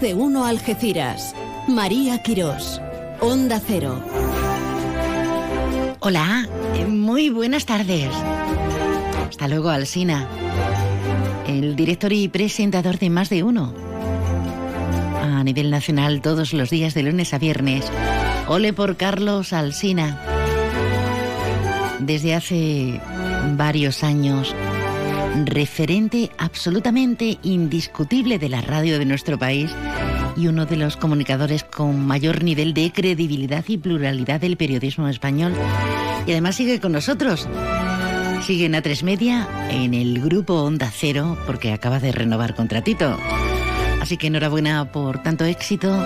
De uno Algeciras. María Quirós. Onda Cero. Hola, eh, muy buenas tardes. Hasta luego, Alsina. El director y presentador de Más de Uno. A nivel nacional, todos los días de lunes a viernes. Ole por Carlos Alsina. Desde hace varios años, referente absolutamente indiscutible de la radio de nuestro país y uno de los comunicadores con mayor nivel de credibilidad y pluralidad del periodismo español. Y además sigue con nosotros. Sigue en A3 Media, en el grupo Onda Cero, porque acaba de renovar contratito. Así que enhorabuena por tanto éxito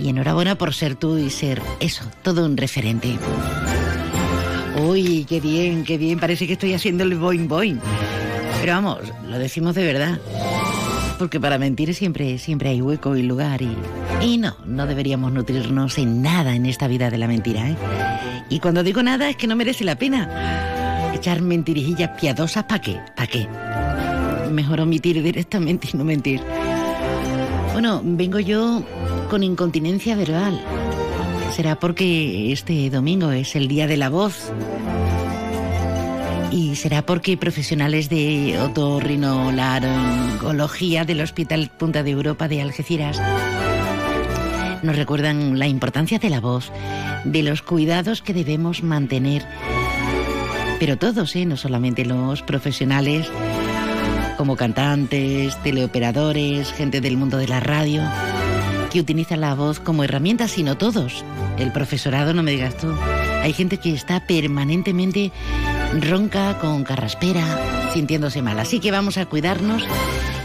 y enhorabuena por ser tú y ser eso, todo un referente. Uy, qué bien, qué bien, parece que estoy haciendo el boing boing. Pero vamos, lo decimos de verdad. Porque para mentir siempre, siempre hay hueco y lugar y... Y no, no deberíamos nutrirnos en nada en esta vida de la mentira, ¿eh? Y cuando digo nada es que no merece la pena. Echar mentirijillas piadosas, ¿para qué? ¿Para qué? Mejor omitir directamente y no mentir. Bueno, vengo yo con incontinencia verbal. Será porque este domingo es el Día de la Voz. Y será porque profesionales de otorrinolaringología del Hospital Punta de Europa de Algeciras nos recuerdan la importancia de la voz, de los cuidados que debemos mantener. Pero todos, ¿eh? no solamente los profesionales, como cantantes, teleoperadores, gente del mundo de la radio, que utilizan la voz como herramienta, sino todos. El profesorado, no me digas tú. Hay gente que está permanentemente ronca, con carraspera, sintiéndose mal. Así que vamos a cuidarnos.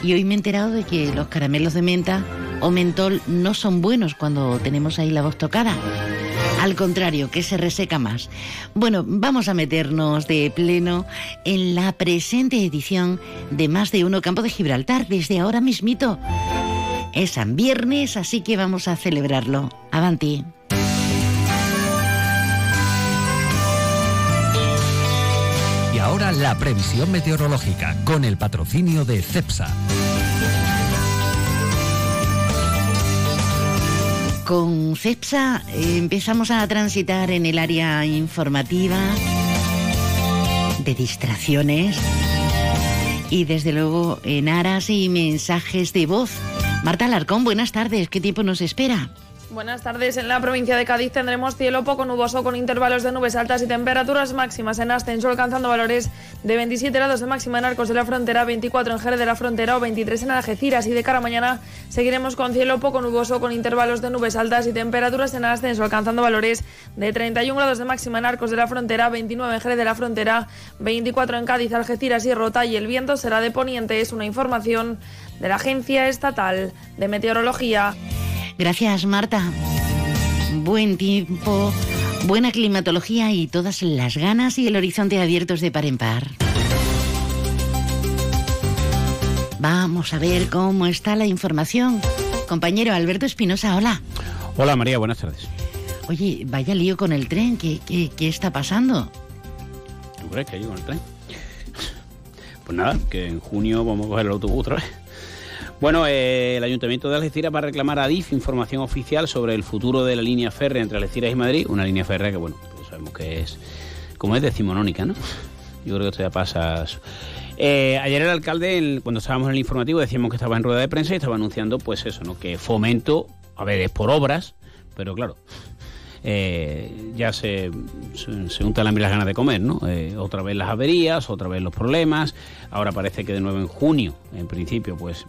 Y hoy me he enterado de que los caramelos de menta o mentol no son buenos cuando tenemos ahí la voz tocada. Al contrario, que se reseca más. Bueno, vamos a meternos de pleno en la presente edición de Más de Uno Campo de Gibraltar desde ahora mismito. Es San Viernes, así que vamos a celebrarlo. Avanti. Ahora la previsión meteorológica con el patrocinio de CEPSA. Con CEPSA eh, empezamos a transitar en el área informativa de distracciones y desde luego en aras y mensajes de voz. Marta Alarcón, buenas tardes. ¿Qué tiempo nos espera? Buenas tardes. En la provincia de Cádiz tendremos cielo poco nuboso con intervalos de nubes altas y temperaturas máximas en ascenso alcanzando valores de 27 grados de máxima en Arcos de la Frontera, 24 en Jerez de la Frontera o 23 en Algeciras. Y de cara a mañana seguiremos con cielo poco nuboso con intervalos de nubes altas y temperaturas en ascenso alcanzando valores de 31 grados de máxima en Arcos de la Frontera, 29 en Jerez de la Frontera, 24 en Cádiz, Algeciras y Rota y el viento será de poniente. Es una información de la Agencia Estatal de Meteorología. Gracias, Marta. Buen tiempo, buena climatología y todas las ganas y el horizonte abiertos de par en par. Vamos a ver cómo está la información. Compañero Alberto Espinosa, hola. Hola María, buenas tardes. Oye, vaya lío con el tren, ¿qué, qué, qué está pasando? ¿Tú crees que hay con el tren? Pues nada, que en junio vamos a coger el autobús otra vez. Bueno, eh, el Ayuntamiento de Algeciras va a reclamar a DIF información oficial sobre el futuro de la línea férrea entre Algeciras y Madrid, una línea férrea que, bueno, pues sabemos que es, como es decimonónica, ¿no? Yo creo que esto ya pasa... Eh, ayer el alcalde, cuando estábamos en el informativo, decíamos que estaba en rueda de prensa y estaba anunciando, pues eso, ¿no? Que fomento, a ver, es por obras, pero claro, eh, ya se, se, se untan las ganas de comer, ¿no? Eh, otra vez las averías, otra vez los problemas. Ahora parece que de nuevo en junio, en principio, pues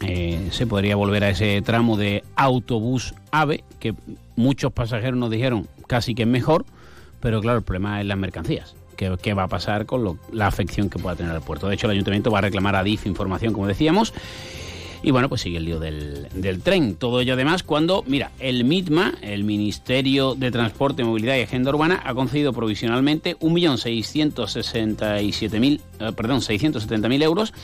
eh, se podría volver a ese tramo de autobús AVE, que muchos pasajeros nos dijeron casi que es mejor, pero claro, el problema es las mercancías. ¿Qué, qué va a pasar con lo- la afección que pueda tener el puerto? De hecho, el ayuntamiento va a reclamar a DIF información, como decíamos. Y bueno, pues sigue el lío del, del tren. Todo ello además cuando, mira, el MITMA, el Ministerio de Transporte, Movilidad y Agenda Urbana, ha concedido provisionalmente 1.667.000, eh, perdón, 670.000 euros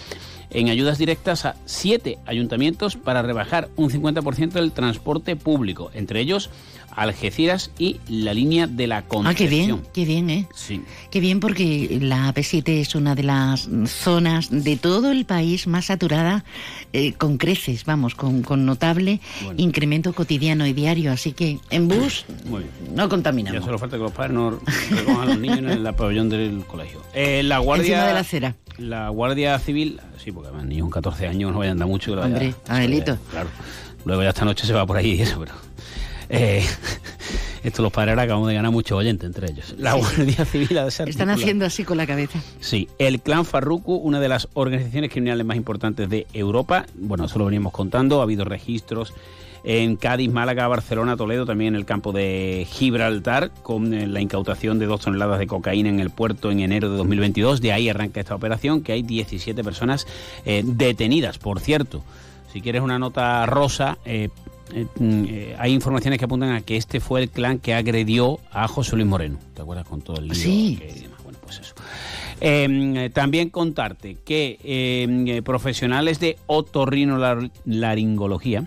en ayudas directas a siete ayuntamientos para rebajar un 50% del transporte público, entre ellos Algeciras y la línea de la Ah, Concepción. qué bien, qué bien, ¿eh? Sí. Qué bien porque la AP7 es una de las zonas de todo el país más saturada eh, con creces, vamos, con, con notable Bueno. incremento cotidiano y diario. Así que en bus Muy bien. no Ya contaminamos. solo falta que los padres no recojan a los niños en el pabellón del colegio. Eh, la guardia Encima de la acera. La Guardia Civil, sí, porque además niños con 14 años no vayan a andar mucho. Hombre, Angelito. Claro. Luego ya esta noche se va por ahí y eso, pero... eh, esto los padres ahora acabamos de ganar mucho oyente entre ellos. La Guardia Civil ha desarticulado- Están haciendo así con la cabeza. Sí, el clan Farruku, una de las organizaciones criminales más importantes de Europa, bueno, eso lo veníamos contando, ha habido registros en Cádiz, Málaga, Barcelona, Toledo, también en el campo de Gibraltar, con eh, la incautación de dos toneladas de cocaína en el puerto en enero de 2022. De ahí arranca esta operación, que hay 17 personas eh, detenidas, por cierto. Si quieres una nota rosa, eh, eh, mm, eh, hay informaciones que apuntan a que este fue el clan que agredió a José Luis Moreno. ¿Te acuerdas con todo el lío? Sí. que-? Bueno, pues eso. Eh, también contarte que eh, profesionales de otorrinolaringología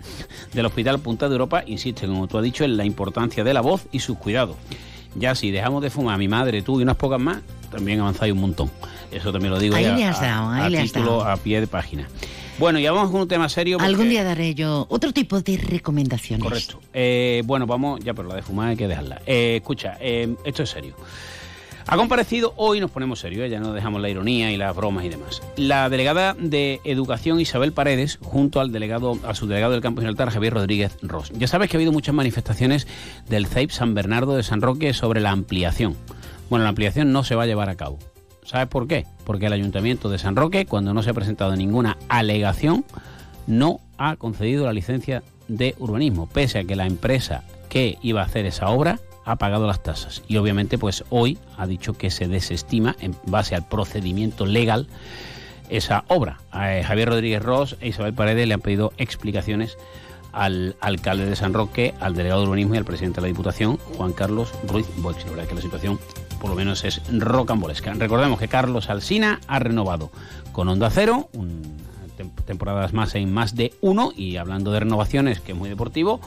del Hospital Punta de Europa insisten, como tú has dicho, en la importancia de la voz y sus cuidados. Ya si dejamos de fumar, mi madre, tú y unas pocas más, también avanzáis un montón. Eso también lo digo Ahí ya le has a- dado, ahí a le has título, dado. a pie de página. Bueno, ya vamos con un tema serio. porque- Algún día daré yo otro tipo de recomendaciones. Correcto. Eh, bueno, vamos, ya, pero la de fumar hay que dejarla. Eh, escucha, eh, esto es serio. Ha comparecido, hoy nos ponemos serios, ya no dejamos la ironía y las bromas y demás. La delegada de Educación Isabel Paredes, junto al delegado, a su delegado del campo Gibraltar, Javier Rodríguez Ross. Ya sabes que ha habido muchas manifestaciones del CEIP San Bernardo de San Roque sobre la ampliación. Bueno, la ampliación no se va a llevar a cabo. ¿Sabes por qué? Porque el Ayuntamiento de San Roque, cuando no se ha presentado ninguna alegación, no ha concedido la licencia de urbanismo, pese a que la empresa que iba a hacer esa obra ha pagado las tasas. Y obviamente, pues hoy ha dicho que se desestima, en base al procedimiento legal, esa obra. A eh, Javier Rodríguez Ross e Isabel Paredes le han pedido explicaciones al alcalde de San Roque, al delegado de urbanismo y al presidente de la Diputación, Juan Carlos Ruiz Boix. La verdad es que la situación, por lo menos, es rocambolesca. Recordemos que Carlos Alsina ha renovado con Onda Cero, un- tem- temporadas más en más de uno, y hablando de renovaciones, que es muy deportivo,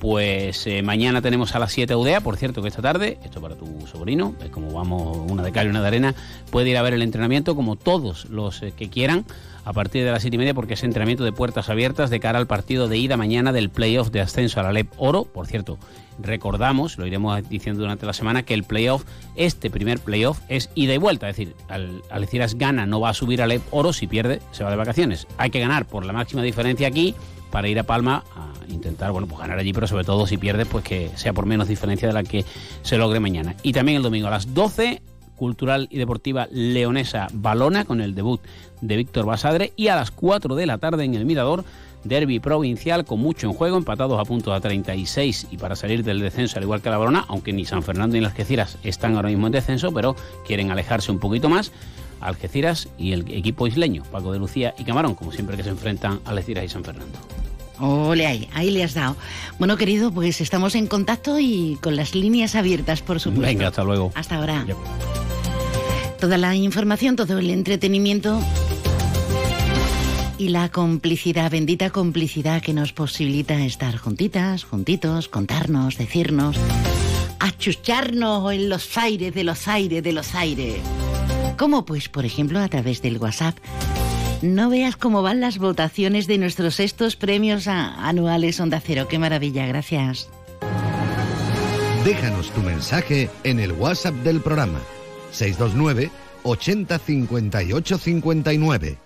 pues eh, mañana tenemos a las 7 UDEA, por cierto que esta tarde, esto para tu sobrino, es como vamos una de cal y una de arena, puede ir a ver el entrenamiento como todos los eh, que quieran a partir de las 7 y media porque es entrenamiento de puertas abiertas de cara al partido de ida mañana del playoff de ascenso a la LEP Oro. Por cierto, recordamos, lo iremos diciendo durante la semana, que el playoff, este primer playoff, es ida y vuelta. Es decir, al, Algeciras gana, no va a subir a LEP Oro, si pierde, se va de vacaciones. Hay que ganar por la máxima diferencia aquí para ir a Palma a intentar, bueno, pues ganar allí, pero sobre todo si pierde, pues que sea por menos diferencia de la que se logre mañana. Y también el domingo a las 12 cultural y deportiva leonesa Balona con el debut de Víctor Basadre y a las 4 de la tarde en el Mirador derby provincial con mucho en juego, empatados a puntos a 36 y para salir del descenso al igual que la Balona, aunque ni San Fernando ni las Algeciras están ahora mismo en descenso, pero quieren alejarse un poquito más. Algeciras y el equipo isleño, Paco de Lucía y Camarón, como siempre que se enfrentan Algeciras y San Fernando. Ole ahí, ahí le has dado. Bueno, querido, pues estamos en contacto y con las líneas abiertas, por supuesto. Venga, hasta luego. Hasta ahora. Ya. Toda la información, todo el entretenimiento y la complicidad, bendita complicidad que nos posibilita estar juntitas, juntitos, contarnos, decirnos, achucharnos en los aires de los aires de los aires. Como pues, por ejemplo, a través del WhatsApp. No veas cómo van las votaciones de nuestros sextos premios anuales Onda Cero. Qué maravilla, gracias. Déjanos tu mensaje en el WhatsApp del programa 629 80 58 59.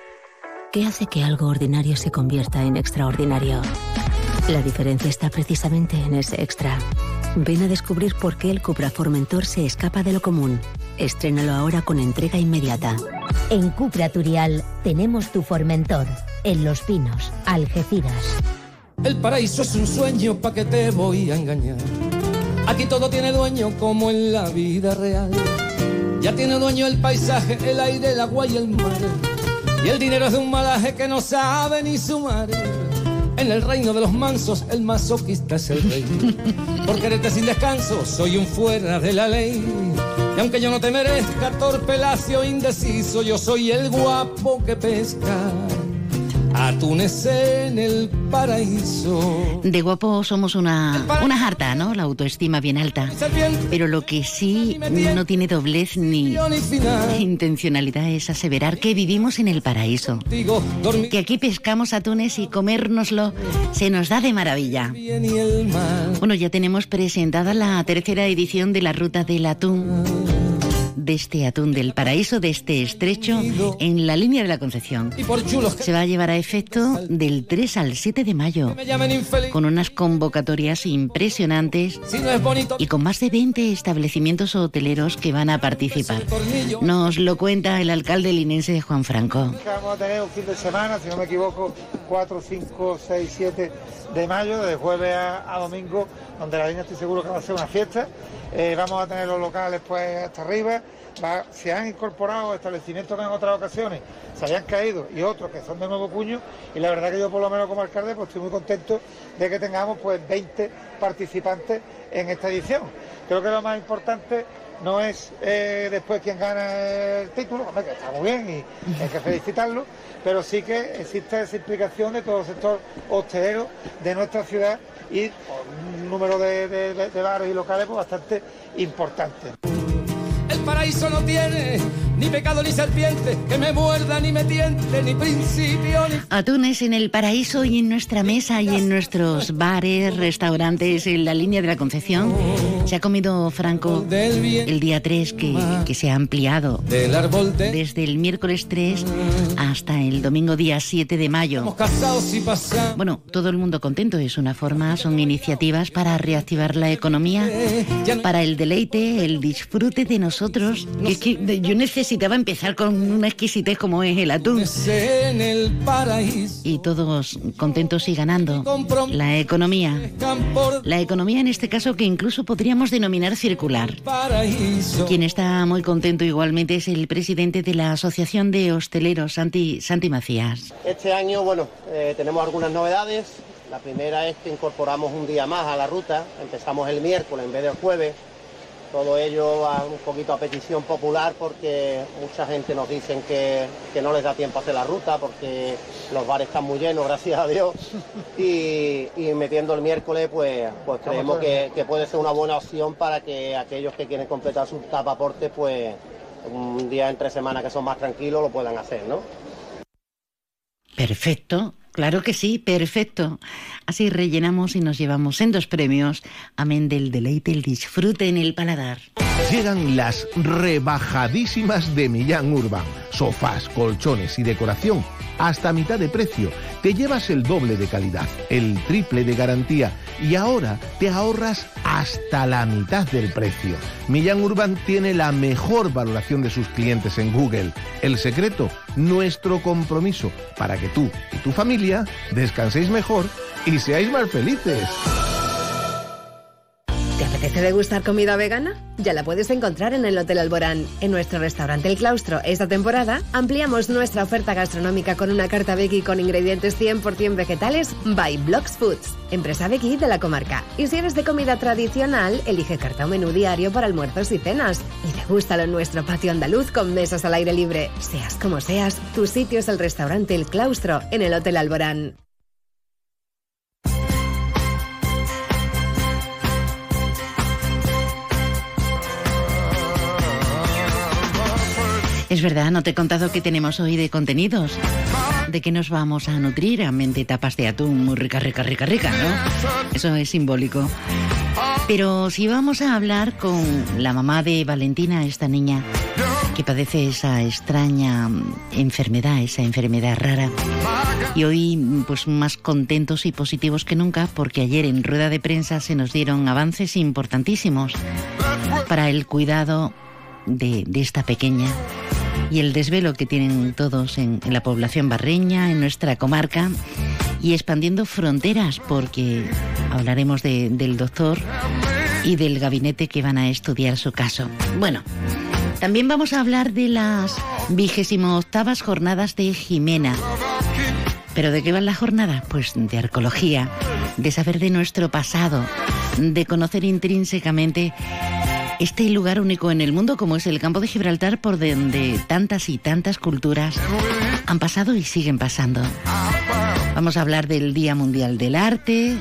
¿Qué hace que algo ordinario se convierta en extraordinario? La diferencia está precisamente en ese extra. Ven a descubrir por qué el Cupra Formentor se escapa de lo común. Estrénalo ahora con entrega inmediata. En Cupra Turial tenemos tu Formentor. En Los Pinos, Algeciras. El paraíso es un sueño pa' que te voy a engañar. Aquí todo tiene dueño como en la vida real. Ya tiene dueño el paisaje, el aire, el agua y el mar. Y el dinero es de un malaje que no sabe ni sumar. En el reino de los mansos, el masoquista es el rey. Por quererte sin descanso, soy un fuera de la ley. Y aunque yo no te merezca, torpe, lacio, indeciso, yo soy el guapo que pesca. Atunes en el paraíso. De guapo somos una, una harta, ¿no? La autoestima bien alta. Pero lo que sí no tiene doblez ni intencionalidad es aseverar que vivimos en el paraíso. Que aquí pescamos atunes y comérnoslo se nos da de maravilla. Bueno, ya tenemos presentada la tercera edición de la Ruta del Atún de este atún del paraíso, de este estrecho, en la línea de la Concepción. Se va a llevar a efecto del 3 al 7 de mayo, con unas convocatorias impresionantes y con más de 20 establecimientos hoteleros que van a participar. Nos lo cuenta el alcalde linense de Juan Franco. Vamos a tener un fin de semana, si no me equivoco, 4, 5, 6, 7 de mayo, de jueves a, domingo, donde la línea estoy seguro que va a ser una fiesta. Eh, vamos a tener los locales pues hasta arriba. se han incorporado establecimientos que en otras ocasiones se habían caído y otros que son de nuevo puño y la verdad que yo por lo menos como alcalde pues estoy muy contento de que tengamos pues 20 participantes en esta edición. Creo que lo más importante no es eh, después quien gana el título, que está muy bien y hay que felicitarlo, pero sí que existe esa implicación de todo el sector hostelero de nuestra ciudad y un número de, bares y locales pues, bastante importante. Ni pecado ni serpiente, que me muerda ni me tiente, ni principio ni... Atunes en el paraíso y en nuestra mesa y en nuestros bares, restaurantes, en la línea de la Concepción. Se ha comido Franco el día 3, que, que se ha ampliado desde el miércoles 3 hasta el domingo día 7 de mayo. Bueno, todo el mundo contento, es una forma, son iniciativas para reactivar la economía, para el deleite, el disfrute de nosotros. Que, que yo necesito necesitaba empezar con una exquisitez como es el atún. Y todos contentos y ganando. La economía. La economía en este caso que incluso podríamos denominar circular. Quien está muy contento igualmente es el presidente de la Asociación de Hosteleros, Santi, Santi Macías. Este año, bueno, eh, tenemos algunas novedades. La primera es que incorporamos un día más a la ruta. Empezamos el miércoles en vez del jueves todo ello a un poquito a petición popular porque mucha gente nos dicen que, no les da tiempo a hacer la ruta porque los bares están muy llenos, gracias a Dios. Y, metiendo el miércoles, pues, pues creemos que, que, puede ser una buena opción para que aquellos que quieren completar su tapaporte, pues un día entre semana que son más tranquilos lo puedan hacer, ¿no? Perfecto. Claro que sí, perfecto. Así rellenamos y nos llevamos en dos premios. Amén del deleite, el disfrute en el paladar. Llegan las rebajadísimas de Millán Urban. Sofás, colchones y decoración hasta mitad de precio. Te llevas el doble de calidad, el triple de garantía y ahora te ahorras hasta la mitad del precio. Millán Urban tiene la mejor valoración de sus clientes en Google. El secreto, nuestro compromiso para que tú y tu familia descanséis mejor y seáis más felices. ¿Te apetece degustar comida vegana? Ya la puedes encontrar en el Hotel Alborán. En nuestro restaurante El Claustro, esta temporada, ampliamos nuestra oferta gastronómica con una carta veggie con ingredientes 100% vegetales by Blocks Foods, empresa veggie de la comarca. Y si eres de comida tradicional, elige carta o menú diario para almuerzos y cenas. Y degústalo en nuestro patio andaluz con mesas al aire libre. Seas como seas, tu sitio es el restaurante El Claustro en el Hotel Alborán. Es verdad, no te he contado qué tenemos hoy de contenidos. ¿De qué nos vamos a nutrir? A mente tapas de atún muy rica, rica, rica, rica, ¿no? Eso es simbólico. Pero si vamos a hablar con la mamá de Valentina, esta niña, que padece esa extraña enfermedad, esa enfermedad rara. Y hoy, pues más contentos y positivos que nunca, porque ayer en rueda de prensa se nos dieron avances importantísimos para el cuidado de, esta pequeña y el desvelo que tienen todos en, la población barreña, en nuestra comarca y expandiendo fronteras, porque hablaremos del doctor y del gabinete que van a estudiar su caso. Bueno, también vamos a hablar de las vigésimo octavas jornadas de Jimena. ¿Pero de qué va la jornada? Pues de arqueología, de saber de nuestro pasado, de conocer intrínsecamente este lugar único en el mundo como es el campo de Gibraltar por donde tantas y tantas culturas han pasado y siguen pasando. Vamos a hablar del Día Mundial del Arte,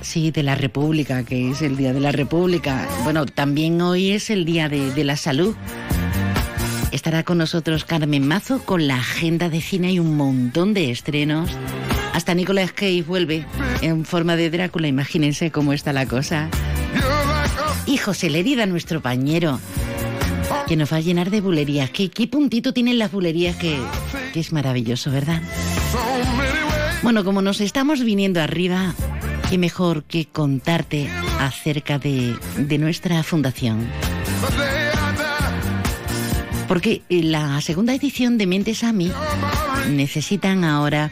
Sí, de la República, que es el Día de la República. Bueno, también hoy es el Día de, la Salud. Estará con nosotros Carmen Mazo con la agenda de cine y un montón de estrenos. Hasta Nicolas Cage vuelve en forma de Drácula, imagínense cómo está la cosa. Y José Lerida, nuestro pañero, que nos va a llenar de bulerías. ¿Qué, puntito tienen las bulerías que, que es maravilloso, verdad? Bueno, como nos estamos viniendo arriba, qué mejor que contarte acerca de, nuestra fundación. Porque la segunda edición de Mentes a mí necesitan ahora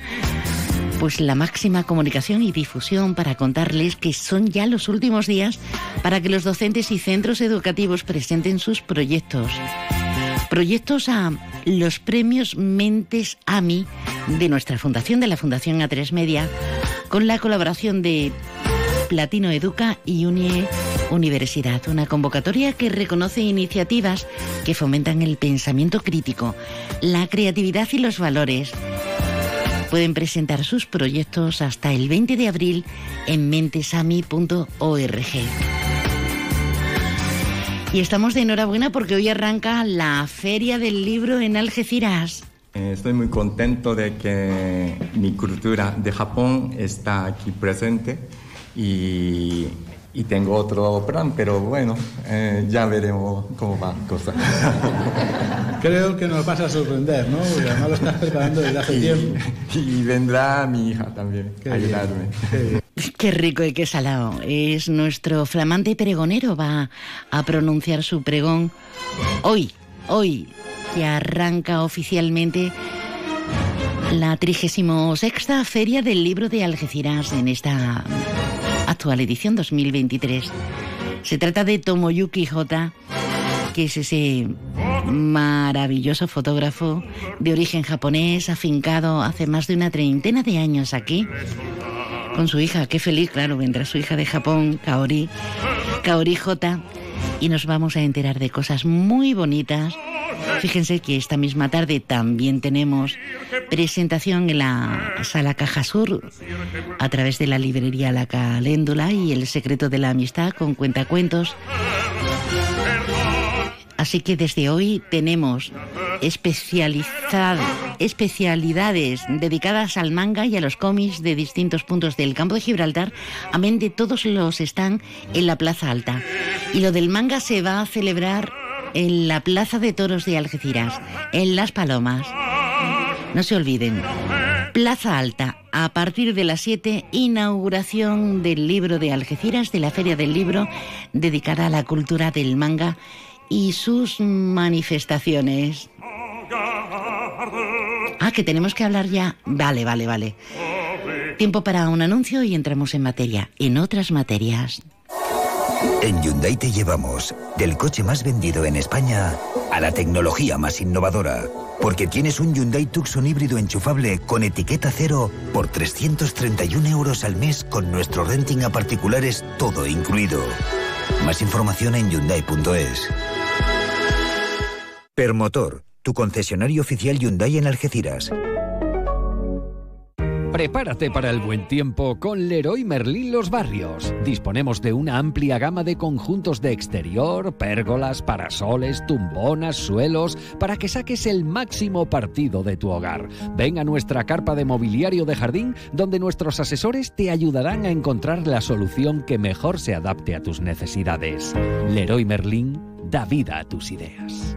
pues la máxima comunicación y difusión para contarles que son ya los últimos días para que los docentes y centros educativos presenten sus proyectos. Proyectos a los premios Mentes AMI de nuestra fundación, de la Fundación A3 Media, con la colaboración de Platino Educa y UNIE Universidad, una convocatoria que reconoce iniciativas que fomentan el pensamiento crítico, la creatividad y los valores. Pueden presentar sus proyectos hasta el 20 de abril en mentesami.org. Y estamos de enhorabuena porque hoy arranca la Feria del Libro en Algeciras. Eh, estoy muy contento de que mi cultura de Japón está aquí presente y, y tengo otro plan, pero bueno, eh, ya veremos cómo va la cosa. Creo que nos vas a sorprender, ¿no? Porque además lo estás preparando desde hace tiempo. Y vendrá mi hija también a ayudarme. Qué, rico y qué salado. Es nuestro flamante pregonero, va a pronunciar su pregón hoy, hoy, que arranca oficialmente la 36 Feria del Libro de Algeciras en esta actual edición 2023. Se trata de Tomoyuki Hota, que es ese maravilloso fotógrafo de origen japonés, afincado hace más de una treintena de años aquí, con su hija. Qué feliz, claro, vendrá su hija de Japón, Kaori, Kaori Hota, y nos vamos a enterar de cosas muy bonitas Fíjense que esta misma tarde también tenemos presentación en la sala Caja Sur a través de la librería La Caléndula y El secreto de la amistad con cuentacuentos. Así que desde hoy tenemos especialidades dedicadas al manga y a los cómics de distintos puntos del campo de Gibraltar, amén de todos los están en la Plaza Alta. Y lo del manga se va a celebrar en la Plaza de Toros de Algeciras, en Las Palomas. No se olviden. Plaza Alta, a partir de las 7, inauguración del libro de Algeciras, de la Feria del Libro, dedicada a la cultura del manga y sus manifestaciones. Ah, que tenemos que hablar ya. Vale, vale, vale. Tiempo para un anuncio y entramos en materia, en otras materias. En Hyundai te llevamos del coche más vendido en España a la tecnología más innovadora. Porque tienes un Hyundai Tucson híbrido enchufable con etiqueta cero por 331 euros al mes con nuestro renting a particulares todo incluido. Más información en Hyundai.es. Permotor, tu concesionario oficial Hyundai en Algeciras. Prepárate para el buen tiempo con Leroy Merlin Los Barrios. Disponemos de una amplia gama de conjuntos de exterior, pérgolas, parasoles, tumbonas, suelos, para que saques el máximo partido de tu hogar. Ven a nuestra carpa de mobiliario de jardín, donde nuestros asesores te ayudarán a encontrar la solución que mejor se adapte a tus necesidades. Leroy Merlin da vida a tus ideas.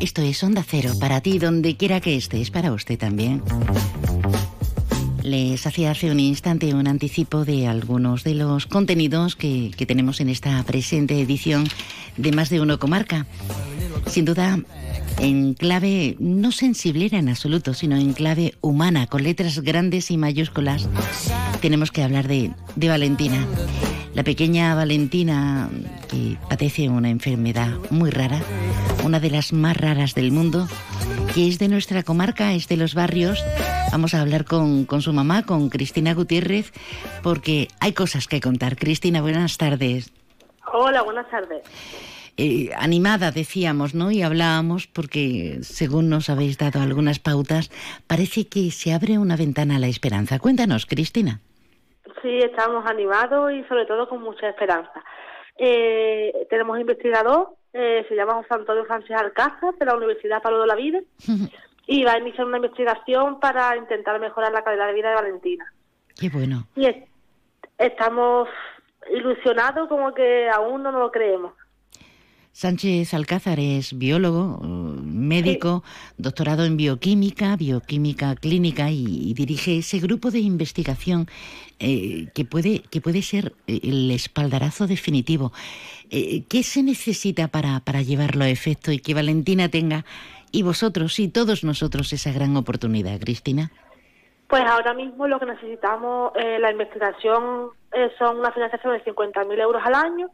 Esto es Onda Cero, para ti, donde quiera que estés, para usted también. Les hacía hace un instante un anticipo de algunos de los contenidos que, que tenemos en esta presente edición de Más de Uno Comarca. Sin duda, en clave no sensiblera en absoluto, sino en clave humana, con letras grandes y mayúsculas, tenemos que hablar de, de Valentina. La pequeña Valentina, que padece una enfermedad muy rara, una de las más raras del mundo, que es de nuestra comarca, es de los barrios. Vamos a hablar con, con su mamá, con Cristina Gutiérrez, porque hay cosas que contar. Cristina, buenas tardes. Hola, buenas tardes. Eh, animada, decíamos, ¿no? Y hablábamos porque, según nos habéis dado algunas pautas, parece que se abre una ventana a la esperanza. Cuéntanos, Cristina. Sí, estamos animados y sobre todo con mucha esperanza. Eh, tenemos investigador, eh, se llama José Antonio Francis Alcázar, de la Universidad Pablo de la Vida, y va a iniciar una investigación para intentar mejorar la calidad de vida de Valentina. Qué bueno. Y es- estamos ilusionados como que aún no nos lo creemos. Sánchez Alcázar es biólogo, eh, médico, doctorado en bioquímica, bioquímica clínica y, y dirige ese grupo de investigación eh, que puede que puede ser eh, el espaldarazo definitivo. Eh, ¿Qué se necesita para, para llevarlo a efecto y que Valentina tenga y vosotros y todos nosotros esa gran oportunidad, Cristina? Pues ahora mismo lo que necesitamos, eh, la investigación, son una financiación de 50.000 euros al año.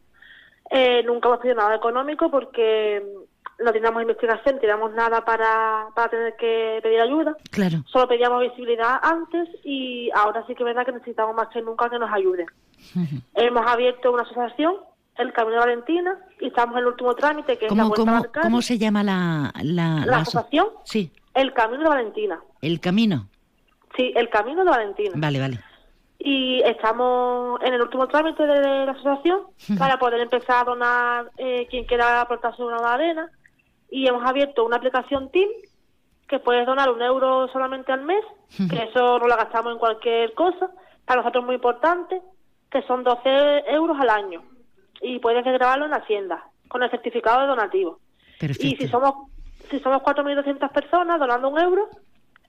Eh, nunca hemos pedido nada económico porque mm, no teníamos investigación, no teníamos nada para, para tener que pedir ayuda. Claro. Solo pedíamos visibilidad antes y ahora sí que es verdad que necesitamos más que nunca que nos ayuden. Hemos abierto una asociación, el Camino de Valentina, y estamos en el último trámite, que es la ¿Cómo, Vuelta cómo, al cómo se llama la, la, ¿La aso- asociación? Sí, El Camino de Valentina. el camino. Sí, el Camino de Valentina. Vale, vale. Y estamos en el último trámite de la asociación para poder empezar a donar eh, quien quiera aportarse una arena. Y hemos abierto una aplicación Team que puedes donar un euro solamente al mes, que eso no lo gastamos en cualquier cosa, para nosotros es muy importante, que son 12 euros al año y puedes grabarlo en la Hacienda con el certificado de donativo. Y si somos si somos 4.200 personas donando un euro,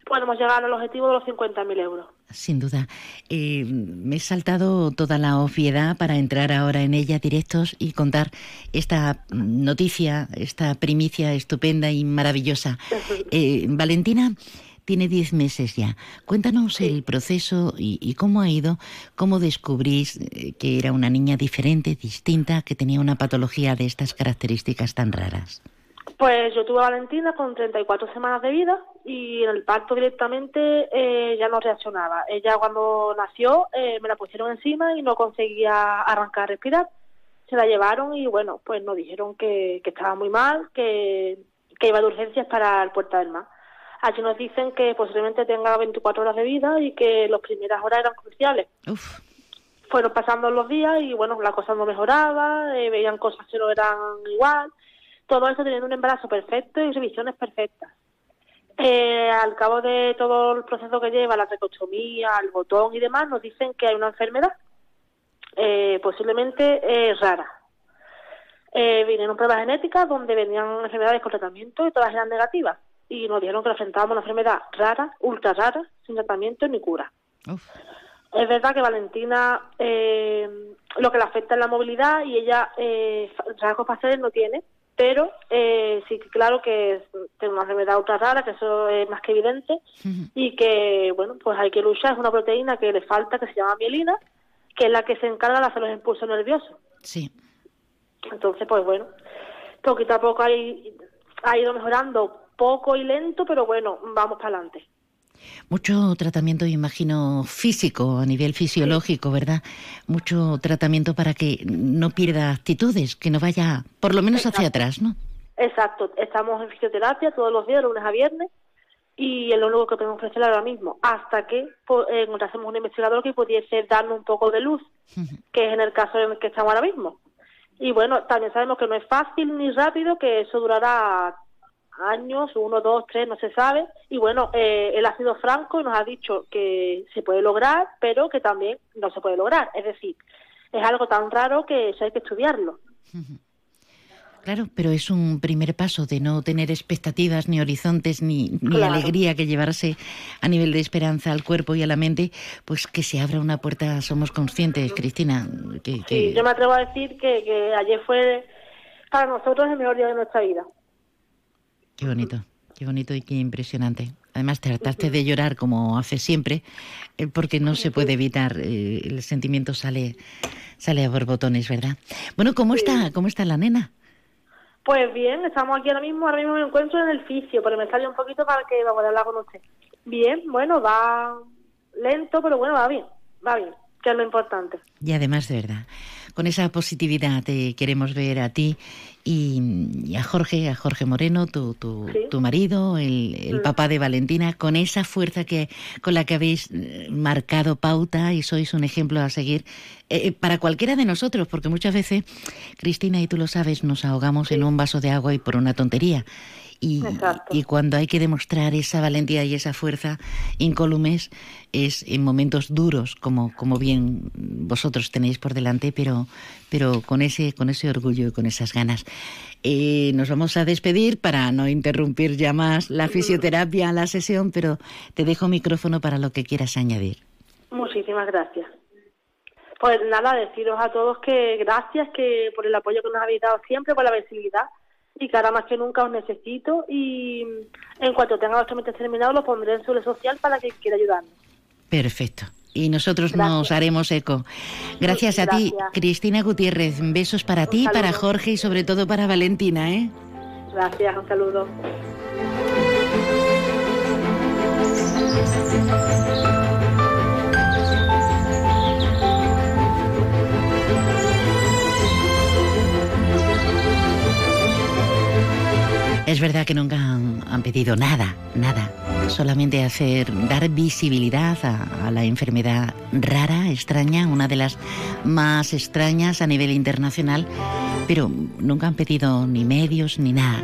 podemos llegar al objetivo de los 50.000 euros. Sin duda. Eh, me he saltado toda la obviedad para entrar ahora en ella directos y contar esta noticia, esta primicia estupenda y maravillosa. Eh, Valentina tiene 10 meses ya. Cuéntanos el proceso y, y cómo ha ido, cómo descubrís eh, que era una niña diferente, distinta, que tenía una patología de estas características tan raras. Pues yo tuve a Valentina con 34 semanas de vida y en el parto directamente eh, ya no reaccionaba. Ella cuando nació eh, me la pusieron encima y no conseguía arrancar a respirar. Se la llevaron y bueno, pues nos dijeron que, que estaba muy mal, que, que iba de urgencias para el Puerta del Mar. Allí nos dicen que posiblemente tenga 24 horas de vida y que las primeras horas eran cruciales. Fueron pasando los días y bueno, la cosa no mejoraba, eh, veían cosas que no eran igual todo eso teniendo un embarazo perfecto y revisiones perfectas. Eh, al cabo de todo el proceso que lleva, la tracostomía, el botón y demás, nos dicen que hay una enfermedad eh, posiblemente eh, rara. Eh, vinieron pruebas genéticas donde venían enfermedades con tratamiento y todas eran negativas. Y nos dijeron que enfrentábamos a una enfermedad rara, ultra rara, sin tratamiento ni cura. Es verdad que Valentina eh, lo que le afecta es la movilidad y ella eh, rasgos faciales no tiene, pero eh, sí que claro que es- una enfermedad ultra rara, que eso es más que evidente, y que, bueno, pues hay que luchar. Es una proteína que le falta, que se llama mielina, que es la que se encarga de hacer los impulsos nerviosos. Sí. Entonces, pues bueno, poquito a poco ha ido mejorando, poco y lento, pero bueno, vamos para adelante. Mucho tratamiento, imagino, físico, a nivel fisiológico, ¿verdad? Mucho tratamiento para que no pierda actitudes, que no vaya por lo menos hacia atrás, ¿no? Exacto, estamos en fisioterapia todos los días, lunes a viernes, y es lo único que podemos ofrecer ahora mismo, hasta que pues, encontrásemos un investigador que pudiese darnos un poco de luz, que es en el caso en el que estamos ahora mismo. Y bueno, también sabemos que no es fácil ni rápido, que eso durará años, uno, dos, tres, no se sabe. Y bueno, eh, él ha sido franco y nos ha dicho que se puede lograr, pero que también no se puede lograr. Es decir, es algo tan raro que eso hay que estudiarlo. Claro, pero es un primer paso de no tener expectativas, ni horizontes, ni, ni alegría que llevarse a nivel de esperanza al cuerpo y a la mente, pues que se abra una puerta, somos conscientes, Cristina. Que, Sí, yo me atrevo a decir que, que ayer fue para nosotros el mejor día de nuestra vida. Qué bonito, qué bonito y qué impresionante. Además, trataste de llorar como hace siempre, eh, porque no se puede evitar, eh, el sentimiento sale, sale a borbotones, ¿verdad? Bueno, ¿cómo está, cómo está la nena? Pues bien, estamos aquí ahora mismo, ahora mismo me encuentro en el fisio, pero me salió un poquito para que vamos a hablar con usted. Bien, bueno, va lento, pero bueno, va bien, va bien, que es lo importante. Y además, de verdad, con esa positividad te queremos ver a ti y, a Jorge, a Jorge Moreno, tu, tu, tu marido, el, el papá de Valentina, con esa fuerza que con la que habéis eh, marcado pauta y sois un ejemplo a seguir eh, para cualquiera de nosotros, porque muchas veces, Cristina, y tú lo sabes, nos ahogamos en un vaso de agua y por una tontería. Y, y, cuando hay que demostrar esa valentía y esa fuerza incólumes es en momentos duros, como, como bien vosotros tenéis por delante, pero, pero con, ese, con ese orgullo y con esas ganas. Eh, nos vamos a despedir para no interrumpir ya más la fisioterapia, la sesión, pero te dejo micrófono para lo que quieras añadir. Muchísimas gracias. Pues nada, deciros a todos que gracias que por el apoyo que nos habéis dado siempre, por la visibilidad y que ahora más que nunca os necesito y en cuanto tenga los trámites terminados los pondré en su red social para que quiera ayudarnos. Perfecto. Y nosotros nos haremos eco. Gracias a ti, Cristina Gutiérrez. Besos para ti, para Jorge y sobre todo para Valentina, ¿eh? Gracias, un saludo. Es verdad que nunca han, han pedido nada, nada. Solamente hacer, dar visibilidad a, a, la enfermedad rara, extraña, una de las más extrañas a nivel internacional, pero nunca han pedido ni medios ni nada.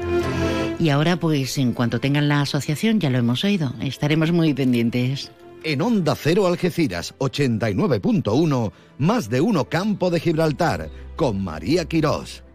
Y ahora, pues, en cuanto tengan la asociación, ya lo hemos oído, estaremos muy pendientes. En Onda Cero Algeciras 89.1, más de uno Campo de Gibraltar, con María Quirós.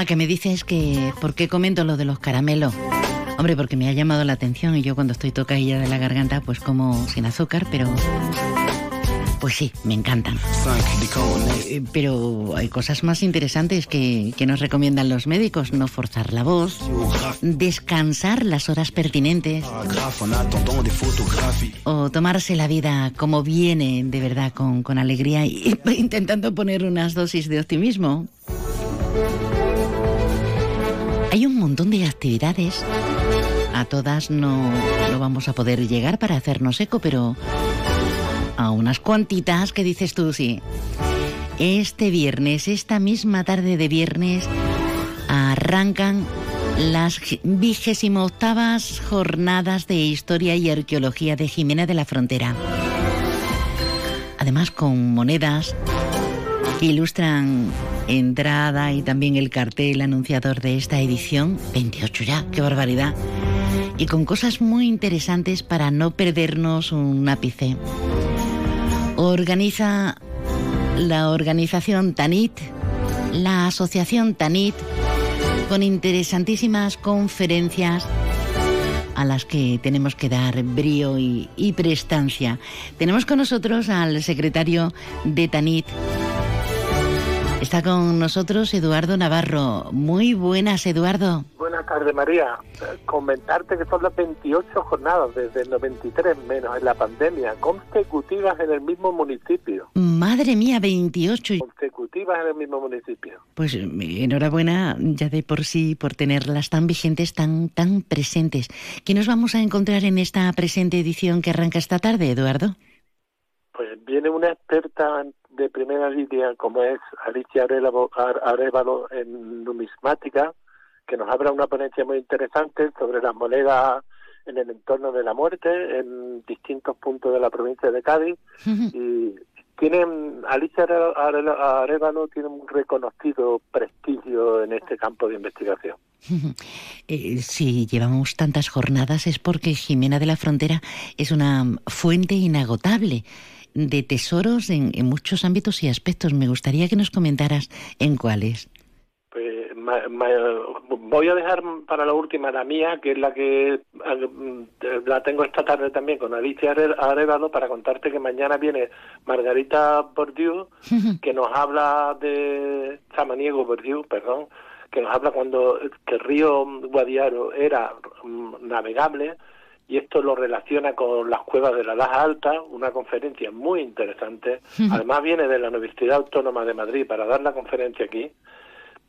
Ah, que me dices que por qué comento lo de los caramelos. Hombre, porque me ha llamado la atención y yo cuando estoy tocadilla de la garganta, pues como sin azúcar, pero... Pues sí, me encantan. Eh, Pero hay cosas más interesantes que, nos recomiendan los médicos. No forzar la voz, descansar las horas pertinentes o tomarse la vida como viene, de verdad, con, con alegría y intentando poner unas dosis de optimismo. Hay un montón de actividades. A todas no, no vamos a poder llegar para hacernos eco, pero a unas cuantitas que dices tú, sí. Este viernes, esta misma tarde de viernes, arrancan las vigésimo octavas jornadas de historia y arqueología de Jimena de la Frontera. Además, con monedas ilustran entrada y también el cartel anunciador de esta edición, 28 ya, qué barbaridad, y con cosas muy interesantes para no perdernos un ápice. Organiza la organización Tanit, la asociación Tanit, con interesantísimas conferencias a las que tenemos que dar brío y, y prestancia. Tenemos con nosotros al secretario de Tanit, Está con nosotros Eduardo Navarro. Muy buenas, Eduardo. Buenas tardes, María. Comentarte que son las 28 jornadas desde el 93 menos en la pandemia, consecutivas en el mismo municipio. Madre mía, 28. Consecutivas en el mismo municipio. Pues eh, enhorabuena ya de por sí por tenerlas tan vigentes, tan tan presentes. ¿Qué nos vamos a encontrar en esta presente edición que arranca esta tarde, Eduardo? Pues viene una experta de primera línea como es Alicia Arevalo en numismática, que nos abra una ponencia muy interesante sobre las monedas en el entorno de la muerte en distintos puntos de la provincia de Cádiz y tienen Alicia Arevalo tiene un reconocido prestigio en este campo de investigación. Eh, si llevamos tantas jornadas es porque Jimena de la Frontera es una fuente inagotable de tesoros en, muchos ámbitos y aspectos. Me gustaría que nos comentaras en cuáles. Pues voy a dejar para la última la mía, que es la que la tengo esta tarde también con Alicia Arevalo para contarte que mañana viene Margarita Bordieu, que nos habla de Samaniego Bordieu, perdón, que nos habla cuando que el río Guadiaro era mm, navegable y esto lo relaciona con las cuevas de la Laja Alta, una conferencia muy interesante. Además viene de la Universidad Autónoma de Madrid para dar la conferencia aquí.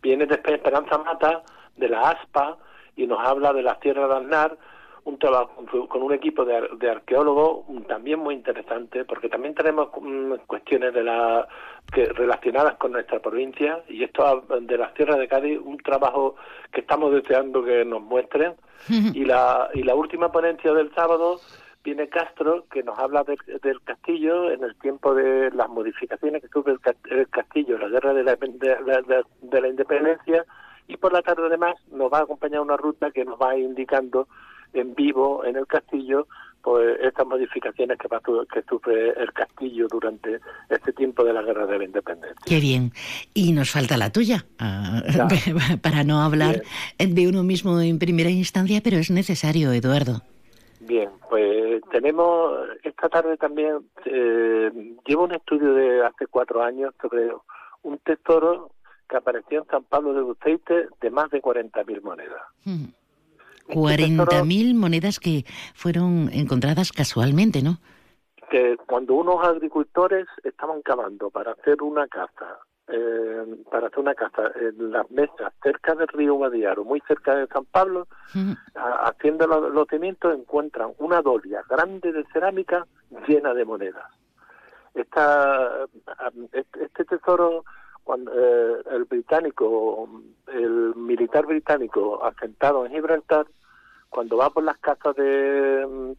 Viene después Esperanza Mata de la ASPA y nos habla de las tierras de Aznar, un trabajo con un equipo de, de arqueólogos también muy interesante, porque también tenemos mm, cuestiones de la que relacionadas con nuestra provincia y esto de las tierras de Cádiz, un trabajo que estamos deseando que nos muestren. y la y la última ponencia del sábado viene Castro, que nos habla del castillo en el tiempo de las modificaciones que tuvo el, castillo, la guerra de la, de la independencia, y por la tarde además nos va a acompañar una ruta que nos va indicando en vivo en el castillo pues estas modificaciones que, que sufre el castillo durante este tiempo de la guerra de la independencia. Qué bien. Y nos falta la tuya, ah, para no hablar de uno mismo en primera instancia, pero es necesario, Eduardo. Bien, pues tenemos esta tarde también, eh, llevo un estudio de hace cuatro años sobre un tesoro que apareció en San Pablo de Buceite de más de 40.000 monedas. 40.000 monedas que fueron encontradas casualmente, ¿no? Que cuando unos agricultores estaban cavando para hacer una casa, eh, para hacer una casa en las mesas cerca del río Guadiaro, muy cerca de San Pablo, haciendo los, cimientos encuentran una dolia grande de cerámica llena de monedas. Esta, este, este tesoro cuando eh, el británico, el militar británico asentado en Gibraltar, cuando va por las casas de,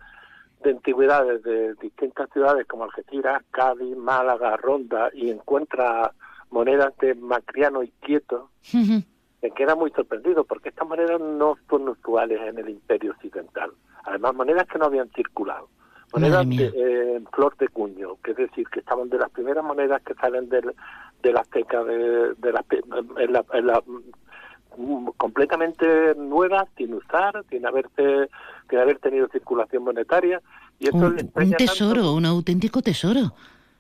de antigüedades de distintas ciudades como Algeciras, Cádiz, Málaga, Ronda y encuentra monedas de Macriano y Quieto, se queda muy sorprendido porque estas monedas no son usuales en el Imperio Occidental. Además, monedas que no habían circulado. Monedas de, eh, en flor de cuño, que es decir, que estaban de las primeras monedas que salen del, de las tecas de, de en la, en la, completamente nuevas, sin usar, sin haberse, sin haber tenido circulación monetaria. Y esto un, un tesoro, un auténtico tesoro.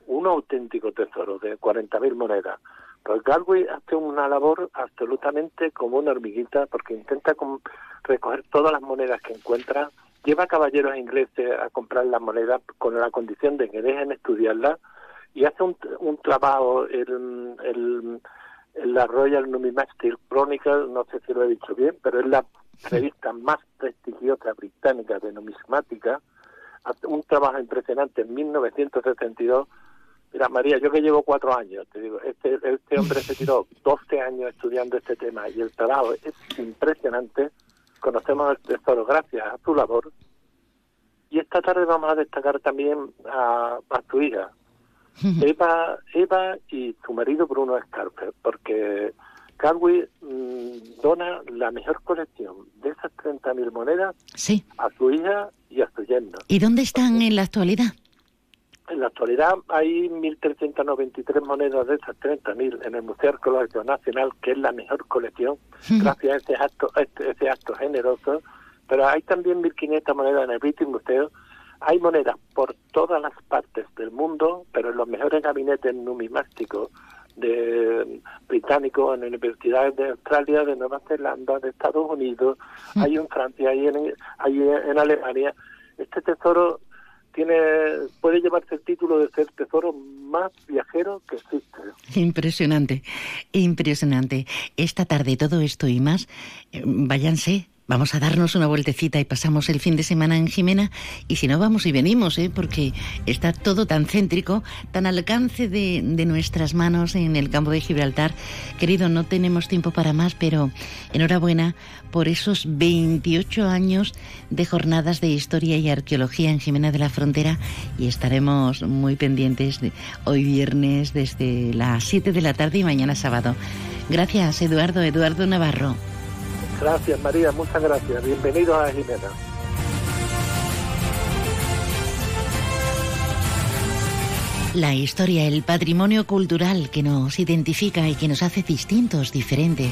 Un auténtico tesoro de 40.000 monedas. Pues Galway hace una labor absolutamente como una hormiguita porque intenta recoger todas las monedas que encuentra, lleva caballeros ingleses a comprar las monedas con la condición de que dejen estudiarlas y hace un, un trabajo el, la Royal Numismatic Chronicle, no sé si lo he dicho bien, pero es la revista más prestigiosa británica de numismática, hace un trabajo impresionante en 1972. Mira, María, yo que llevo cuatro años, te digo, este, este hombre se tiró 12 años estudiando este tema y el trabajo es impresionante. Conocemos el tesoro gracias a su labor. Y esta tarde vamos a destacar también a, a tu hija, Eva, Eva y su marido Bruno Scarper, porque Calwi mm, dona la mejor colección de esas 30.000 monedas Sí. a su hija y a su yerno. ¿Y dónde están en la actualidad? En la actualidad hay 1.393 monedas de esas 30.000 en el Museo Arqueológico Nacional, que es la mejor colección, gracias a ese acto, este- ese acto generoso. Pero hay también 1.500 monedas en el British Museum. Hay monedas por todas las partes del mundo, pero en los mejores gabinetes numismáticos de británicos en universidades de Australia, de Nueva Zelanda, de Estados Unidos, hay en Francia, hay en, hay en Alemania. Este tesoro tiene puede llevarse el título de ser tesoro más viajero que existe. Impresionante, impresionante. Esta tarde todo esto y más, eh, váyanse. Vamos a darnos una vueltecita y pasamos el fin de semana en Jimena y si no vamos y venimos, ¿eh? porque está todo tan céntrico, tan al alcance de, de nuestras manos en el campo de Gibraltar. Querido, no tenemos tiempo para más, pero enhorabuena por esos 28 años de jornadas de historia y arqueología en Jimena de la Frontera y estaremos muy pendientes de hoy viernes desde las 7 de la tarde y mañana sábado. Gracias, Eduardo, Eduardo Navarro. Gracias María, muchas gracias. Bienvenidos a Jimena. La historia, el patrimonio cultural que nos identifica y que nos hace distintos, diferentes.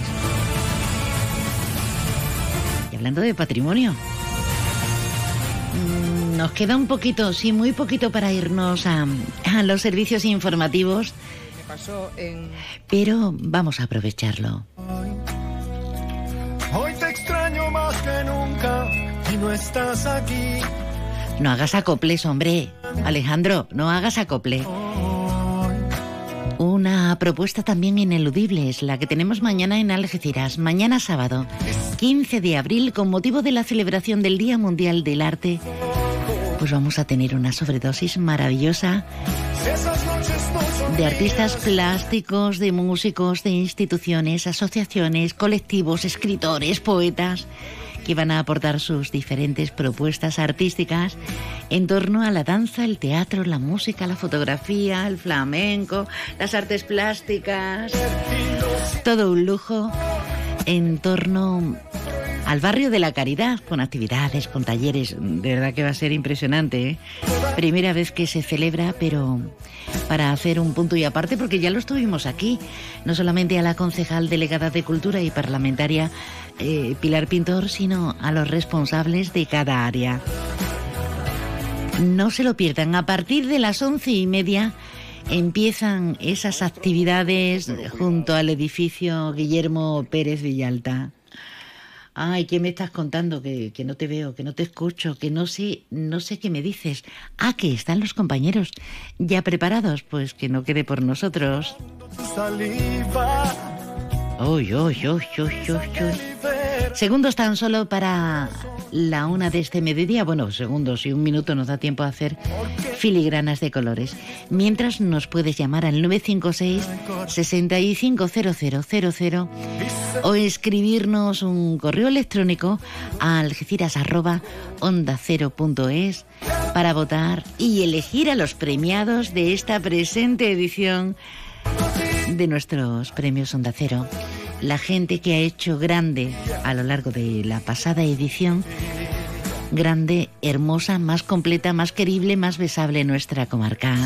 Y hablando de patrimonio, mm, nos queda un poquito, sí, muy poquito para irnos a, a los servicios informativos, ¿Qué pasó en...? pero vamos a aprovecharlo. Hoy te extraño más que nunca y no estás aquí. No hagas acoples, hombre. Alejandro, no hagas acople. Una propuesta también ineludible es la que tenemos mañana en Algeciras, mañana sábado, 15 de abril, con motivo de la celebración del Día Mundial del Arte. Pues vamos a tener una sobredosis maravillosa de artistas plásticos, de músicos, de instituciones, asociaciones, colectivos, escritores, poetas, que van a aportar sus diferentes propuestas artísticas en torno a la danza, el teatro, la música, la fotografía, el flamenco, las artes plásticas, todo un lujo en torno al barrio de la Caridad, con actividades, con talleres. De verdad que va a ser impresionante. ¿eh? Primera vez que se celebra, pero para hacer un punto y aparte, porque ya lo estuvimos aquí, no solamente a la concejal delegada de Cultura y parlamentaria eh, Pilar Pintor, sino a los responsables de cada área. No se lo pierdan, a partir de las once y media empiezan esas actividades junto al edificio Guillermo Pérez Villalta. Ay, ¿qué me estás contando? Que, que no te veo, que no te escucho, que no sé, no sé qué me dices. Ah, que están los compañeros ya preparados, pues que no quede por nosotros. saliva. Segundos tan solo para la una de este mediodía. Bueno, segundos y un minuto nos da tiempo a hacer filigranas de colores. Mientras nos puedes llamar al 956 650000 o escribirnos un correo electrónico a algeciras arroba onda cero punto es para votar y elegir a los premiados de esta presente edición de nuestros premios Onda Cero. La gente que ha hecho grande a lo largo de la pasada edición, grande, hermosa, más completa, más querible, más besable nuestra comarca.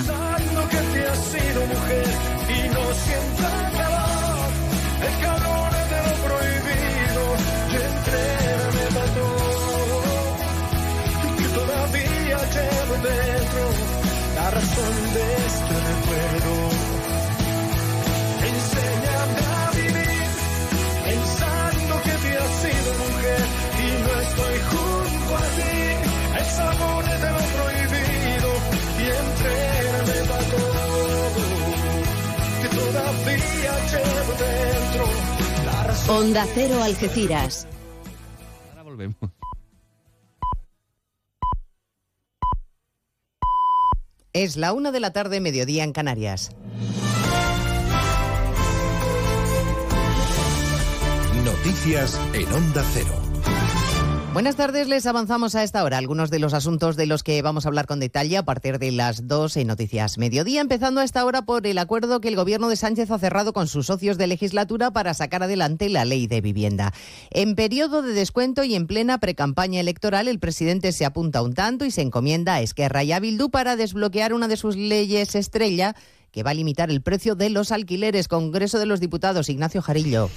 Onda Cero Algeciras. Ahora volvemos. Es la una de la tarde, mediodía en Canarias. Noticias en Onda Cero. Buenas tardes, les avanzamos a esta hora algunos de los asuntos de los que vamos a hablar con detalle a partir de las 2 en Noticias Mediodía, empezando a esta hora por el acuerdo que el gobierno de Sánchez ha cerrado con sus socios de legislatura para sacar adelante la ley de vivienda. En periodo de descuento y en plena precampaña electoral, el presidente se apunta un tanto y se encomienda a Esquerra y a Bildu para desbloquear una de sus leyes estrella que va a limitar el precio de los alquileres. Congreso de los Diputados, Ignacio Jarillo.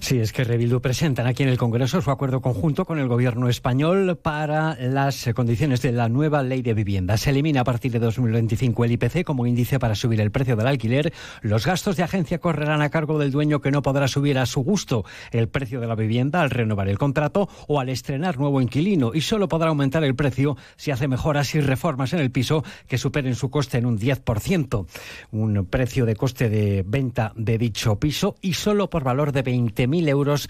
Sí, es que Rebildu presentan aquí en el Congreso su acuerdo conjunto con el Gobierno español para las condiciones de la nueva ley de vivienda. Se elimina a partir de 2025 el IPC como índice para subir el precio del alquiler. Los gastos de agencia correrán a cargo del dueño que no podrá subir a su gusto el precio de la vivienda al renovar el contrato o al estrenar nuevo inquilino y solo podrá aumentar el precio si hace mejoras y reformas en el piso que superen su coste en un 10% un precio de coste de venta de dicho piso y solo por valor de 20.000 euros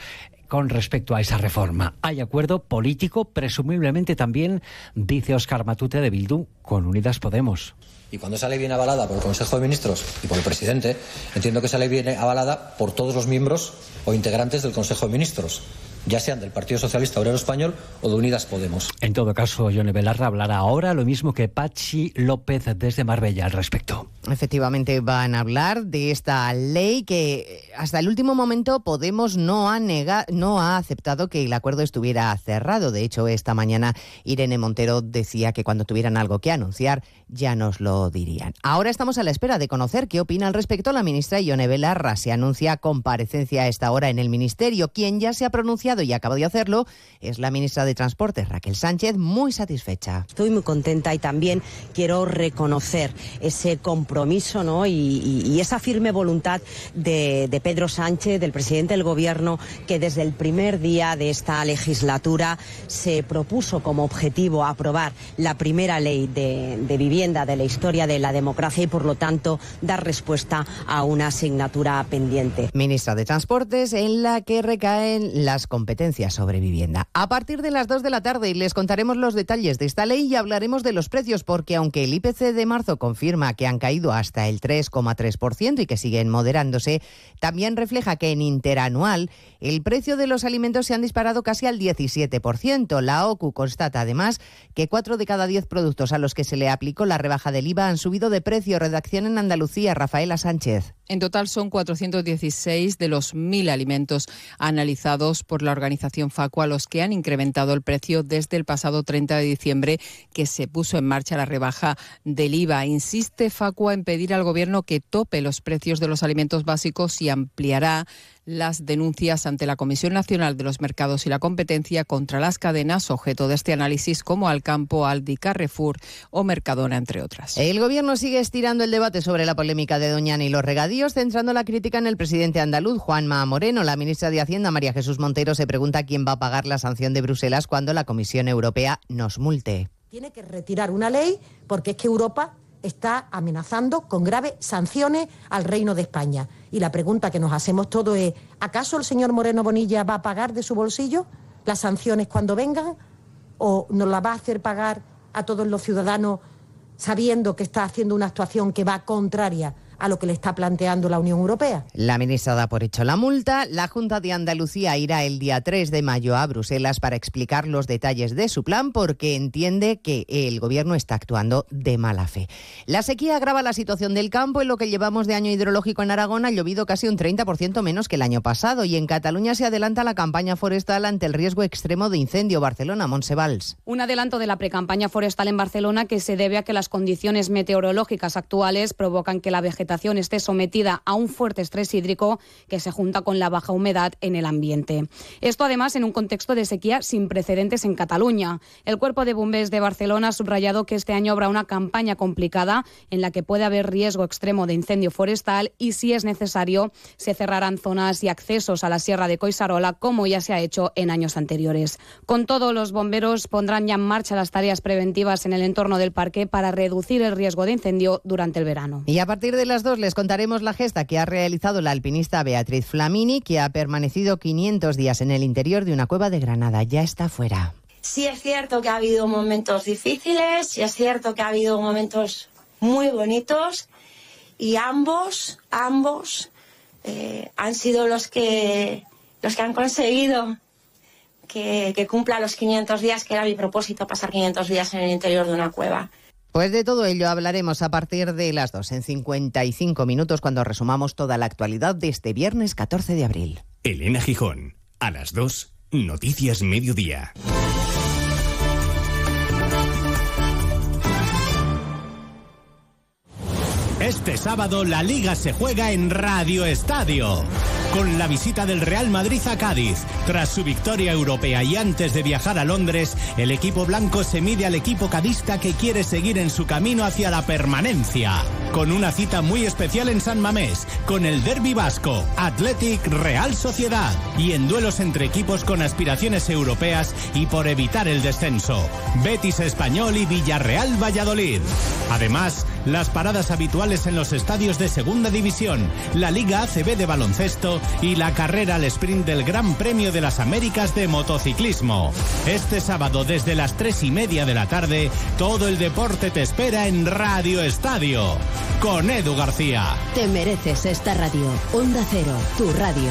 con respecto a esa reforma. Hay acuerdo político, presumiblemente también, dice Oscar Matute de Bildu, con Unidas Podemos. Y cuando esa ley viene avalada por el Consejo de Ministros y por el presidente, entiendo que esa ley viene avalada por todos los miembros o integrantes del Consejo de Ministros ya sean del Partido Socialista Obrero Español o de Unidas Podemos. En todo caso, Yone Belarra hablará ahora lo mismo que Pachi López desde Marbella al respecto. Efectivamente, van a hablar de esta ley que hasta el último momento Podemos no ha, no ha aceptado que el acuerdo estuviera cerrado. De hecho, esta mañana Irene Montero decía que cuando tuvieran algo que anunciar ya nos lo dirían. Ahora estamos a la espera de conocer qué opina al respecto la ministra Ione Belarra. Se anuncia comparecencia a esta hora en el Ministerio. Quien ya se ha pronunciado y acaba de hacerlo es la ministra de Transportes, Raquel Sánchez, muy satisfecha. Estoy muy contenta y también quiero reconocer ese compromiso ¿no? y, esa firme voluntad de, Pedro Sánchez, del presidente del Gobierno, que desde el primer día de esta legislatura se propuso como objetivo aprobar la primera ley de, de vivienda de la historia de la democracia y, por lo tanto, dar respuesta a una asignatura pendiente. Ministra de Transportes, en la que recaen las competencias sobre vivienda. A partir de las 2 de la tarde les contaremos los detalles de esta ley y hablaremos de los precios, porque aunque el IPC de marzo confirma que han caído hasta el 3,3% y que siguen moderándose, también refleja que en interanual el precio de los alimentos se han disparado casi al 17%. La OCU constata además que 4 de cada 10 productos a los que se le aplicó la rebaja del IVA han subido de precio. Redacción en Andalucía, Rafaela Sánchez. En total son 416 de los 1.000 alimentos analizados por la organización Facua los que han incrementado el precio desde el pasado 30 de diciembre que se puso en marcha la rebaja del IVA. Insiste Facua en pedir al Gobierno que tope los precios de los alimentos básicos y ampliará las denuncias ante la Comisión Nacional de los Mercados y la Competencia contra las cadenas objeto de este análisis como Alcampo, Aldi, Carrefour o Mercadona, entre otras. El Gobierno sigue estirando el debate sobre la polémica de Doñana y los regadíos, centrando la crítica en el presidente andaluz, Juanma Moreno. La ministra de Hacienda, María Jesús Montero, se pregunta quién va a pagar la sanción de Bruselas cuando la Comisión Europea nos multe. Tiene que retirar una ley porque es que Europa está amenazando con graves sanciones al Reino de España. Y la pregunta que nos hacemos todos es, ¿acaso el señor Moreno Bonilla va a pagar de su bolsillo las sanciones cuando vengan? ¿O nos la va a hacer pagar a todos los ciudadanos sabiendo que está haciendo una actuación que va contraria a lo que le está planteando la Unión Europea. La ministra da por hecho la multa. La Junta de Andalucía irá el día 3 de mayo a Bruselas para explicar los detalles de su plan porque entiende que el gobierno está actuando de mala fe. La sequía agrava la situación del campo. En lo que llevamos de año hidrológico en Aragón ha llovido casi un 30% menos que el año pasado y en Cataluña se adelanta la campaña forestal ante el riesgo extremo de incendio. Barcelona, Monsevals. Un adelanto de la precampaña forestal en Barcelona que se debe a que las condiciones meteorológicas actuales provocan que la vegetación esté sometida a un fuerte estrés hídrico que se junta con la baja humedad en el ambiente. Esto además en un contexto de sequía sin precedentes en Cataluña. El Cuerpo de Bombers de Barcelona ha subrayado que este año habrá una campaña complicada en la que puede haber riesgo extremo de incendio forestal y si es necesario se cerrarán zonas y accesos a la Sierra de Coisarola como ya se ha hecho en años anteriores. Con todo, los bomberos pondrán ya en marcha las tareas preventivas en el entorno del parque para reducir el riesgo de incendio durante el verano. Y a partir de las dos les contaremos la gesta que ha realizado la alpinista Beatriz Flamini, que ha permanecido 500 días en el interior de una cueva de Granada. Ya está fuera. Sí es cierto que ha habido momentos difíciles, sí es cierto que ha habido momentos muy bonitos y ambos, ambos eh, han sido los que, los que han conseguido que, que cumpla los 500 días, que era mi propósito, pasar 500 días en el interior de una cueva. Pues de todo ello hablaremos a partir de las 2 en 55 minutos cuando resumamos toda la actualidad de este viernes 14 de abril. Elena Gijón, a las 2, Noticias Mediodía. Este sábado la liga se juega en Radio Estadio. Con la visita del Real Madrid a Cádiz. Tras su victoria europea y antes de viajar a Londres, el equipo blanco se mide al equipo cadista que quiere seguir en su camino hacia la permanencia. Con una cita muy especial en San Mamés, con el Derby Vasco, Athletic Real Sociedad y en duelos entre equipos con aspiraciones europeas y por evitar el descenso. Betis Español y Villarreal Valladolid. Además, las paradas habituales en los estadios de Segunda División, la Liga ACB de baloncesto y la carrera al sprint del Gran Premio de las Américas de motociclismo. Este sábado desde las tres y media de la tarde, todo el deporte te espera en Radio Estadio. Con Edu García. Te mereces esta radio. Onda Cero, tu radio.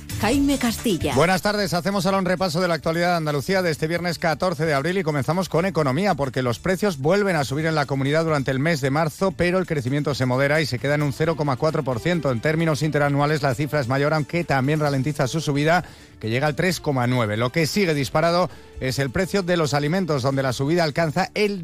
Jaime Castilla. Buenas tardes, hacemos ahora un repaso de la actualidad de Andalucía de este viernes 14 de abril y comenzamos con economía porque los precios vuelven a subir en la comunidad durante el mes de marzo, pero el crecimiento se modera y se queda en un 0,4%. En términos interanuales la cifra es mayor, aunque también ralentiza su subida que llega al 3,9. Lo que sigue disparado es el precio de los alimentos, donde la subida alcanza el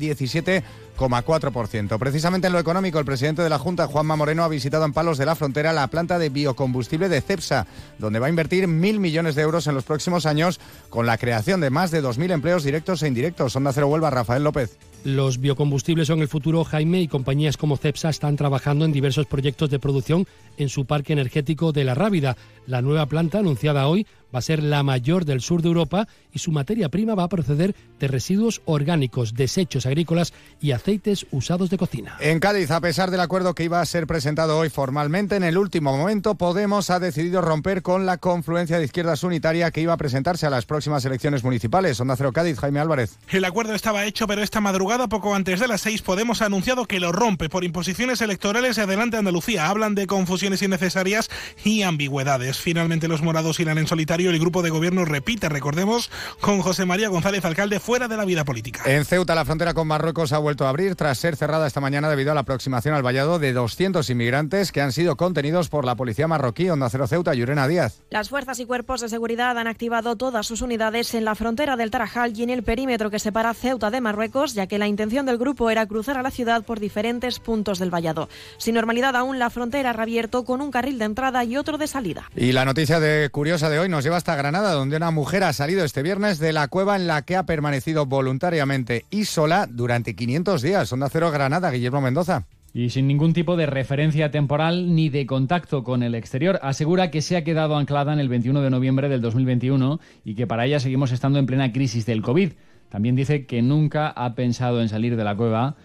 17,4%. Precisamente en lo económico, el presidente de la Junta, Juanma Moreno, ha visitado en Palos de la Frontera la planta de biocombustible de CEPSA, donde va a invertir mil millones de euros en los próximos años con la creación de más de 2.000 empleos directos e indirectos. Onda Cero Huelva, Rafael López. Los biocombustibles son el futuro, Jaime, y compañías como CEPSA están trabajando en diversos proyectos de producción en su parque energético de La Rábida. La nueva planta, anunciada hoy, va a ser la mayor del sur de Europa y su materia prima va a proceder de residuos orgánicos, desechos agrícolas y aceites usados de cocina. En Cádiz, a pesar del acuerdo que iba a ser presentado hoy formalmente, en el último momento Podemos ha decidido romper con la confluencia de izquierdas unitaria que iba a presentarse a las próximas elecciones municipales. Onda Cero Cádiz, Jaime Álvarez. El acuerdo estaba hecho, pero esta madrugada, poco antes de las seis, Podemos ha anunciado que lo rompe por imposiciones electorales y adelante Andalucía. Hablan de confusiones innecesarias y ambigüedades. Finalmente los morados irán en solitario el grupo de gobierno repite, recordemos, con José María González, alcalde, fuera de la vida política. En Ceuta, la frontera con Marruecos ha vuelto a abrir tras ser cerrada esta mañana debido a la aproximación al vallado de 200 inmigrantes que han sido contenidos por la policía marroquí. Onda Cero Ceuta, Yurena Díaz. Las fuerzas y cuerpos de seguridad han activado todas sus unidades en la frontera del Tarajal y en el perímetro que separa Ceuta de Marruecos, ya que la intención del grupo era cruzar a la ciudad por diferentes puntos del vallado. Sin normalidad aún, la frontera ha reabierto con un carril de entrada y otro de salida. Y la noticia de curiosa de hoy nos lleva hasta Granada, donde una mujer ha salido este viernes de la cueva en la que ha permanecido voluntariamente y sola durante 500 días. Onda Cero Granada, Guillermo Mendoza. Y sin ningún tipo de referencia temporal ni de contacto con el exterior, asegura que se ha quedado anclada en el 21 de noviembre del 2021 y que para ella seguimos estando en plena crisis del COVID. También dice que nunca ha pensado en salir de la cueva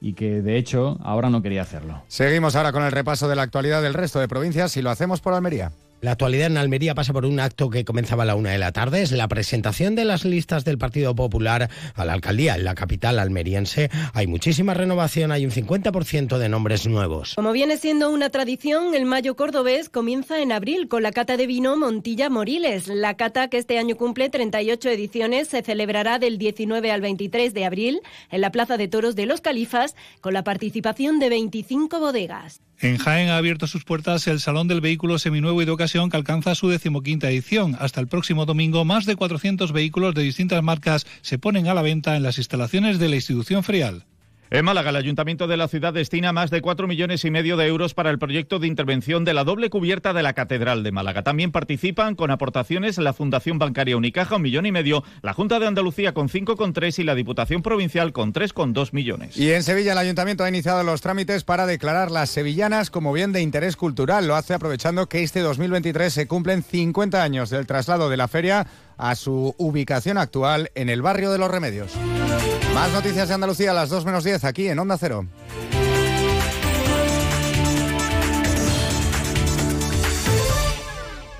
y que de hecho ahora no quería hacerlo. Seguimos ahora con el repaso de la actualidad del resto de provincias y lo hacemos por Almería. La actualidad en Almería pasa por un acto que comenzaba a la una de la tarde. Es la presentación de las listas del Partido Popular a la alcaldía en la capital almeriense. Hay muchísima renovación, hay un 50% de nombres nuevos. Como viene siendo una tradición, el mayo cordobés comienza en abril con la cata de vino Montilla Moriles. La cata, que este año cumple 38 ediciones, se celebrará del 19 al 23 de abril en la Plaza de Toros de los Califas con la participación de 25 bodegas. En Jaén ha abierto sus puertas el Salón del Vehículo Seminuevo y de Ocasión que alcanza su decimoquinta edición. Hasta el próximo domingo, más de 400 vehículos de distintas marcas se ponen a la venta en las instalaciones de la institución ferial. En Málaga, el Ayuntamiento de la ciudad destina más de 4 millones y medio de euros para el proyecto de intervención de la doble cubierta de la Catedral de Málaga. También participan con aportaciones la Fundación Bancaria Unicaja, un millón y medio, la Junta de Andalucía con 5,3 y la Diputación Provincial con 3,2 millones. Y en Sevilla el Ayuntamiento ha iniciado los trámites para declarar las sevillanas como bien de interés cultural. Lo hace aprovechando que este 2023 se cumplen 50 años del traslado de la feria a su ubicación actual en el barrio de los Remedios. Más noticias de Andalucía a las 2 menos 10 aquí en Onda Cero.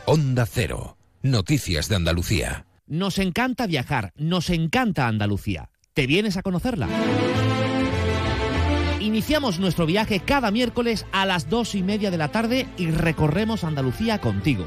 Onda Cero. Noticias de Andalucía. Nos encanta viajar, nos encanta Andalucía. ¿Te vienes a conocerla? Iniciamos nuestro viaje cada miércoles a las dos y media de la tarde y recorremos Andalucía contigo.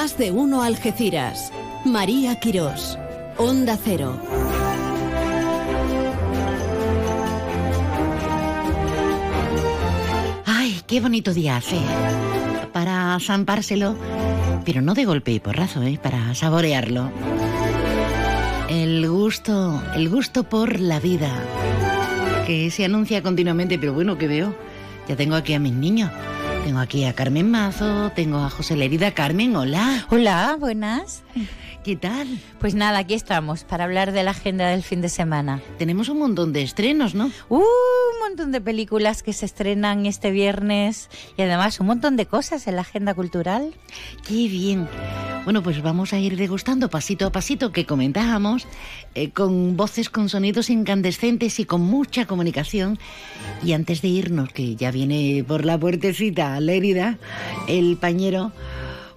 Más de uno Algeciras. María Quirós. Onda Cero. Ay, qué bonito día hace. Para zampárselo, pero no de golpe y porrazo, ¿eh? Para saborearlo. El gusto, el gusto por la vida, que se anuncia continuamente, pero bueno, que veo. Ya tengo aquí a mis niños. Tengo aquí a Carmen Mazo, tengo a José Lerida. Carmen, hola. Hola, buenas. ¿Qué tal? Pues nada, aquí estamos para hablar de la agenda del fin de semana. Tenemos un montón de estrenos, ¿no? Uh, montón de películas que se estrenan este viernes y además un montón de cosas en la agenda cultural. Qué bien. Bueno, pues vamos a ir degustando pasito a pasito que comentábamos, eh, con voces con sonidos incandescentes y con mucha comunicación. Y antes de irnos, que ya viene por la puertecita Lérida, el pañero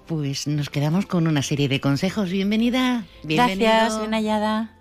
pues nos quedamos con una serie de consejos. Bienvenida. Gracias, bien hallada.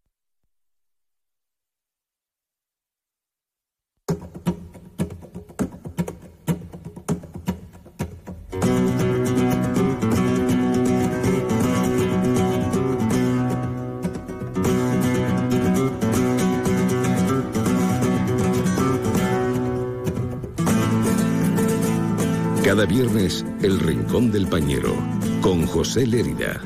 Cada viernes, El Rincón del Pañero, con José Lérida.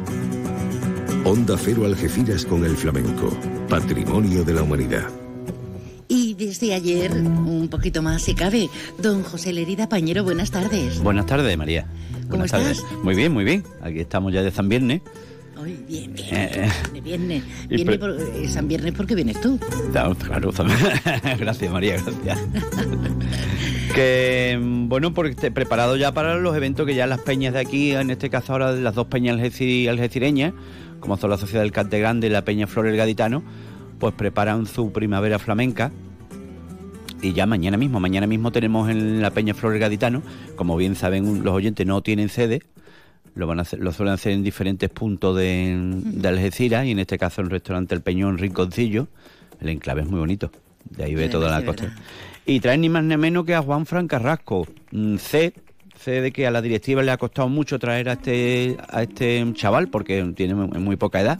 Onda Cero Algeciras con el flamenco, patrimonio de la humanidad. Y desde ayer, un poquito más si cabe, don José Lerida Pañero, buenas tardes. Buenas tardes, María. Buenas tardes. Muy bien, muy bien. Aquí estamos ya de San Viernes. Hoy bien, bien, eh, viernes. Viene por, eh, San Viernes porque vienes tú. Claro, claro. gracias, María, gracias. que, bueno, porque preparado ya para los eventos que ya las peñas de aquí, en este caso ahora las dos peñas algecireñas, como son la Sociedad del Cante Grande y la Peña Flor el Gaditano, pues preparan su primavera flamenca Y ya mañana mismo, mañana mismo tenemos en la Peña Flores Gaditano, como bien saben los oyentes, no tienen sede, lo van a hacer, lo suelen hacer en diferentes puntos de, de Algeciras y en este caso en el restaurante El Peñón Rinconcillo. El enclave es muy bonito, de ahí ve toda la costa. Y traen ni más ni menos que a Juan Fran Carrasco, C, C de que a la directiva le ha costado mucho traer a este, a este chaval porque tiene muy, poca edad.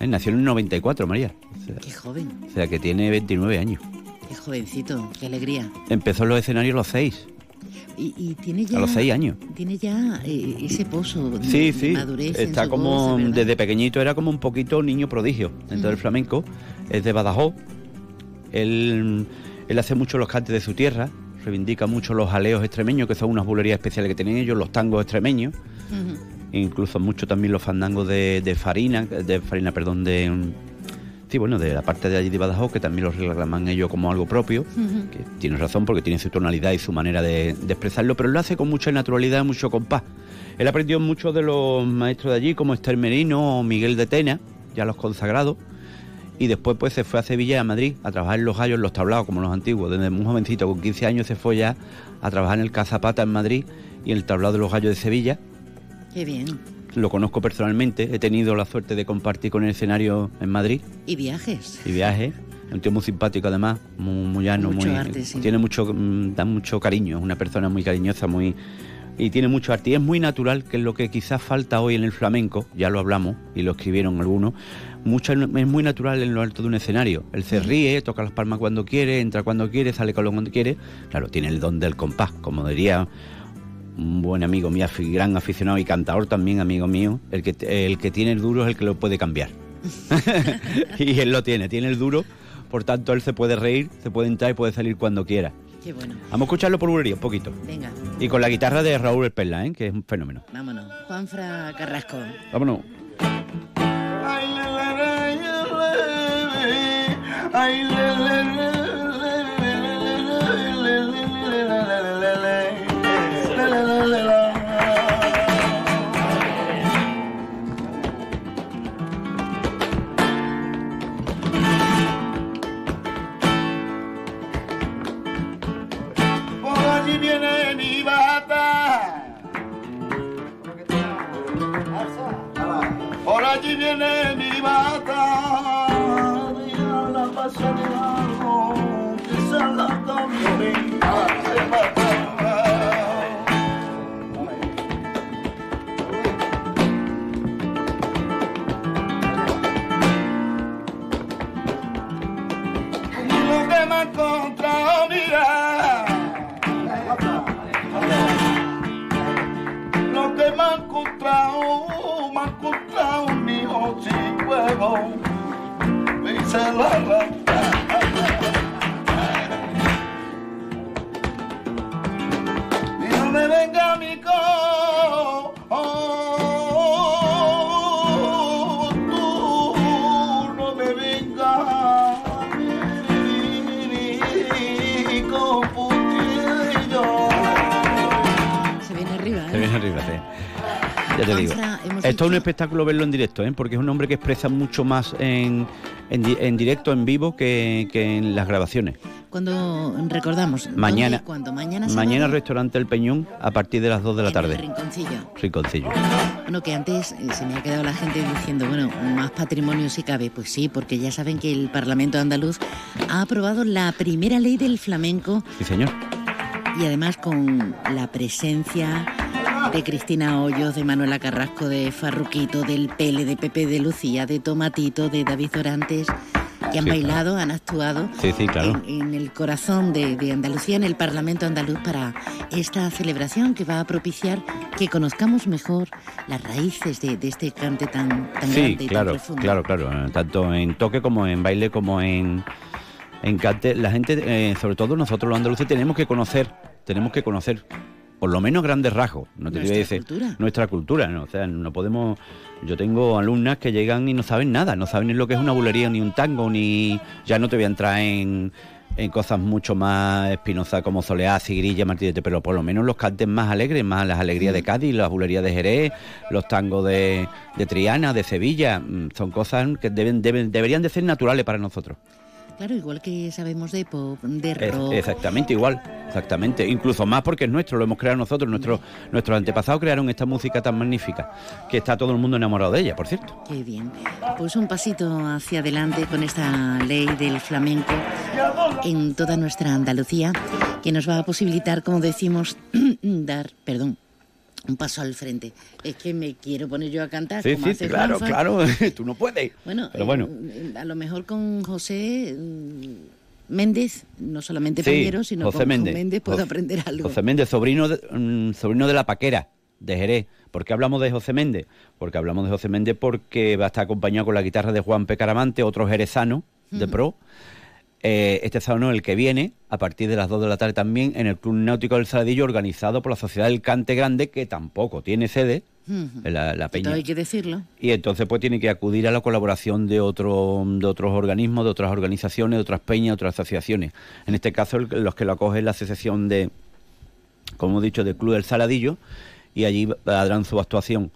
¿eh? Nació en el 94, María. Qué joven. O sea que tiene 29 años. Qué jovencito, qué alegría. Empezó en los escenarios a los 6. Y, tiene ya... A los 6 años. Tiene ya eh, ese pozo de, sí, sí. Está como, desde pequeñito era como un poquito niño prodigio dentro del flamenco. Es de Badajoz. Él, él hace mucho los cantes de su tierra, reivindica mucho los aleos extremeños, que son unas bulerías especiales que tienen ellos, los tangos extremeños. Incluso mucho también los fandangos de, de farina, de farina, perdón, de Sí, bueno, de la parte de allí de Badajoz, que también los reclaman ellos como algo propio, que tiene razón porque tiene su tonalidad y su manera de, expresarlo, pero lo hace con mucha naturalidad, mucho compás. Él aprendió mucho de los maestros de allí, como Esther Merino o Miguel de Tena, ya los consagrados, y después pues se fue a Sevilla y a Madrid a trabajar en los gallos, en los tablados, como los antiguos. Desde un jovencito con 15 años se fue ya a trabajar en el Cazapata en Madrid y en el tablado de los gallos de Sevilla. Qué bien lo conozco personalmente, he tenido la suerte de compartir con el escenario en Madrid. Y viajes. Y viajes. Un tío muy simpático además, muy, llano, muy tiene mucho mm, da mucho cariño, es una persona muy cariñosa, muy y tiene mucho arte y es muy natural, que es lo que quizás falta hoy en el flamenco, ya lo hablamos y lo escribieron algunos. Mucho, es muy natural en lo alto de un escenario. Él se ríe, toca las palmas cuando quiere, entra cuando quiere, sale con lo cuando quiere. Claro, tiene el don del compás, como diría un buen amigo mío, gran aficionado y cantador también, amigo mío, el que, el que tiene el duro es el que lo puede cambiar. y él lo tiene, tiene el duro, por tanto él se puede reír, se puede entrar y puede salir cuando quiera. Qué bueno. Vamos a escucharlo por bulería un poquito. Venga. Y con la guitarra de Raúl Perla, ¿eh? que es un fenómeno. Vámonos. Juanfra Carrasco. Vámonos. Ay, allí viene mi bata y a la pasarela que se la sin fuego, dice la rata. Y no me Ya te digo. Esto es un espectáculo verlo en directo, ¿eh? porque es un hombre que expresa mucho más en, en, directo, en vivo, que, en las grabaciones. Cuando recordamos, mañana, cuando mañana, mañana restaurante El Peñón a partir de las 2 de la tarde. rinconcillo. Rinconcillo. Bueno, que antes eh, se me ha quedado la gente diciendo, bueno, más patrimonio si cabe. Pues sí, porque ya saben que el Parlamento andaluz ha aprobado la primera ley del flamenco. Sí, señor. Y además con la presencia de Cristina Hoyos, de Manuela Carrasco, de Farruquito, del Pele, de Pepe de Lucía, de Tomatito, de David Orantes, que han bailado, han actuado en, el corazón de, Andalucía, en el Parlamento andaluz, para esta celebración que va a propiciar que conozcamos mejor las raíces de, este cante tan, tan sí, grande y claro, tan profundo. Claro, claro, tanto en toque como en baile, como en, en cante. La gente, eh, sobre todo nosotros los andaluces, tenemos que conocer, tenemos que conocer por lo menos grandes rasgos. No te nuestra decir, cultura. Nuestra cultura, ¿no? O sea, no podemos. Yo tengo alumnas que llegan y no saben nada, no saben ni lo que es una bulería, ni un tango, ni. Ya no te voy a entrar en, en cosas mucho más espinosas como soleá, cigrilla, martillete, pero por lo menos los cantes más alegres, más las alegrías de Cádiz, las bulerías de Jerez, los tangos de, de Triana, de Sevilla, mm, son cosas que deben, deben, deberían de ser naturales para nosotros. Claro, igual que sabemos de pop, de rock. exactamente igual, exactamente. Incluso más porque es nuestro, lo hemos creado nosotros. Nuestros nuestros antepasados crearon esta música tan magnífica que está todo el mundo enamorado de ella, por cierto. Qué bien. Pues un pasito hacia adelante con esta ley del flamenco en toda nuestra Andalucía que nos va a posibilitar, como decimos, dar, perdón, un paso al frente. Es que me quiero poner yo a cantar. Sí, sí, claro, claro, tú no puedes. Bueno, Pero bueno. Eh, a lo mejor con José mm, Méndez, no solamente sí, sino con Méndez. Méndez puedo aprender algo. José Méndez, sobrino de, mm, sobrino de la Paquera, de Jerez. ¿Por qué hablamos de José Méndez? Porque hablamos de José Méndez porque va a estar acompañado con la guitarra de Juan Pecaramante, otro jerezano de pro. Eh, este sábado el que viene, a partir de las 2 de la tarde también, en el Club Náutico del Saladillo, organizado por la Sociedad del Cante Grande, que tampoco tiene sede, la, peña. hay que decirlo. Y entonces pues tiene que acudir a la colaboración de, otro, de otros organismos, de otras organizaciones, de otras peñas, de otras asociaciones. En este caso los que lo acogen la asociación de, como he dicho, del Club del Saladillo, y allí darán su actuación.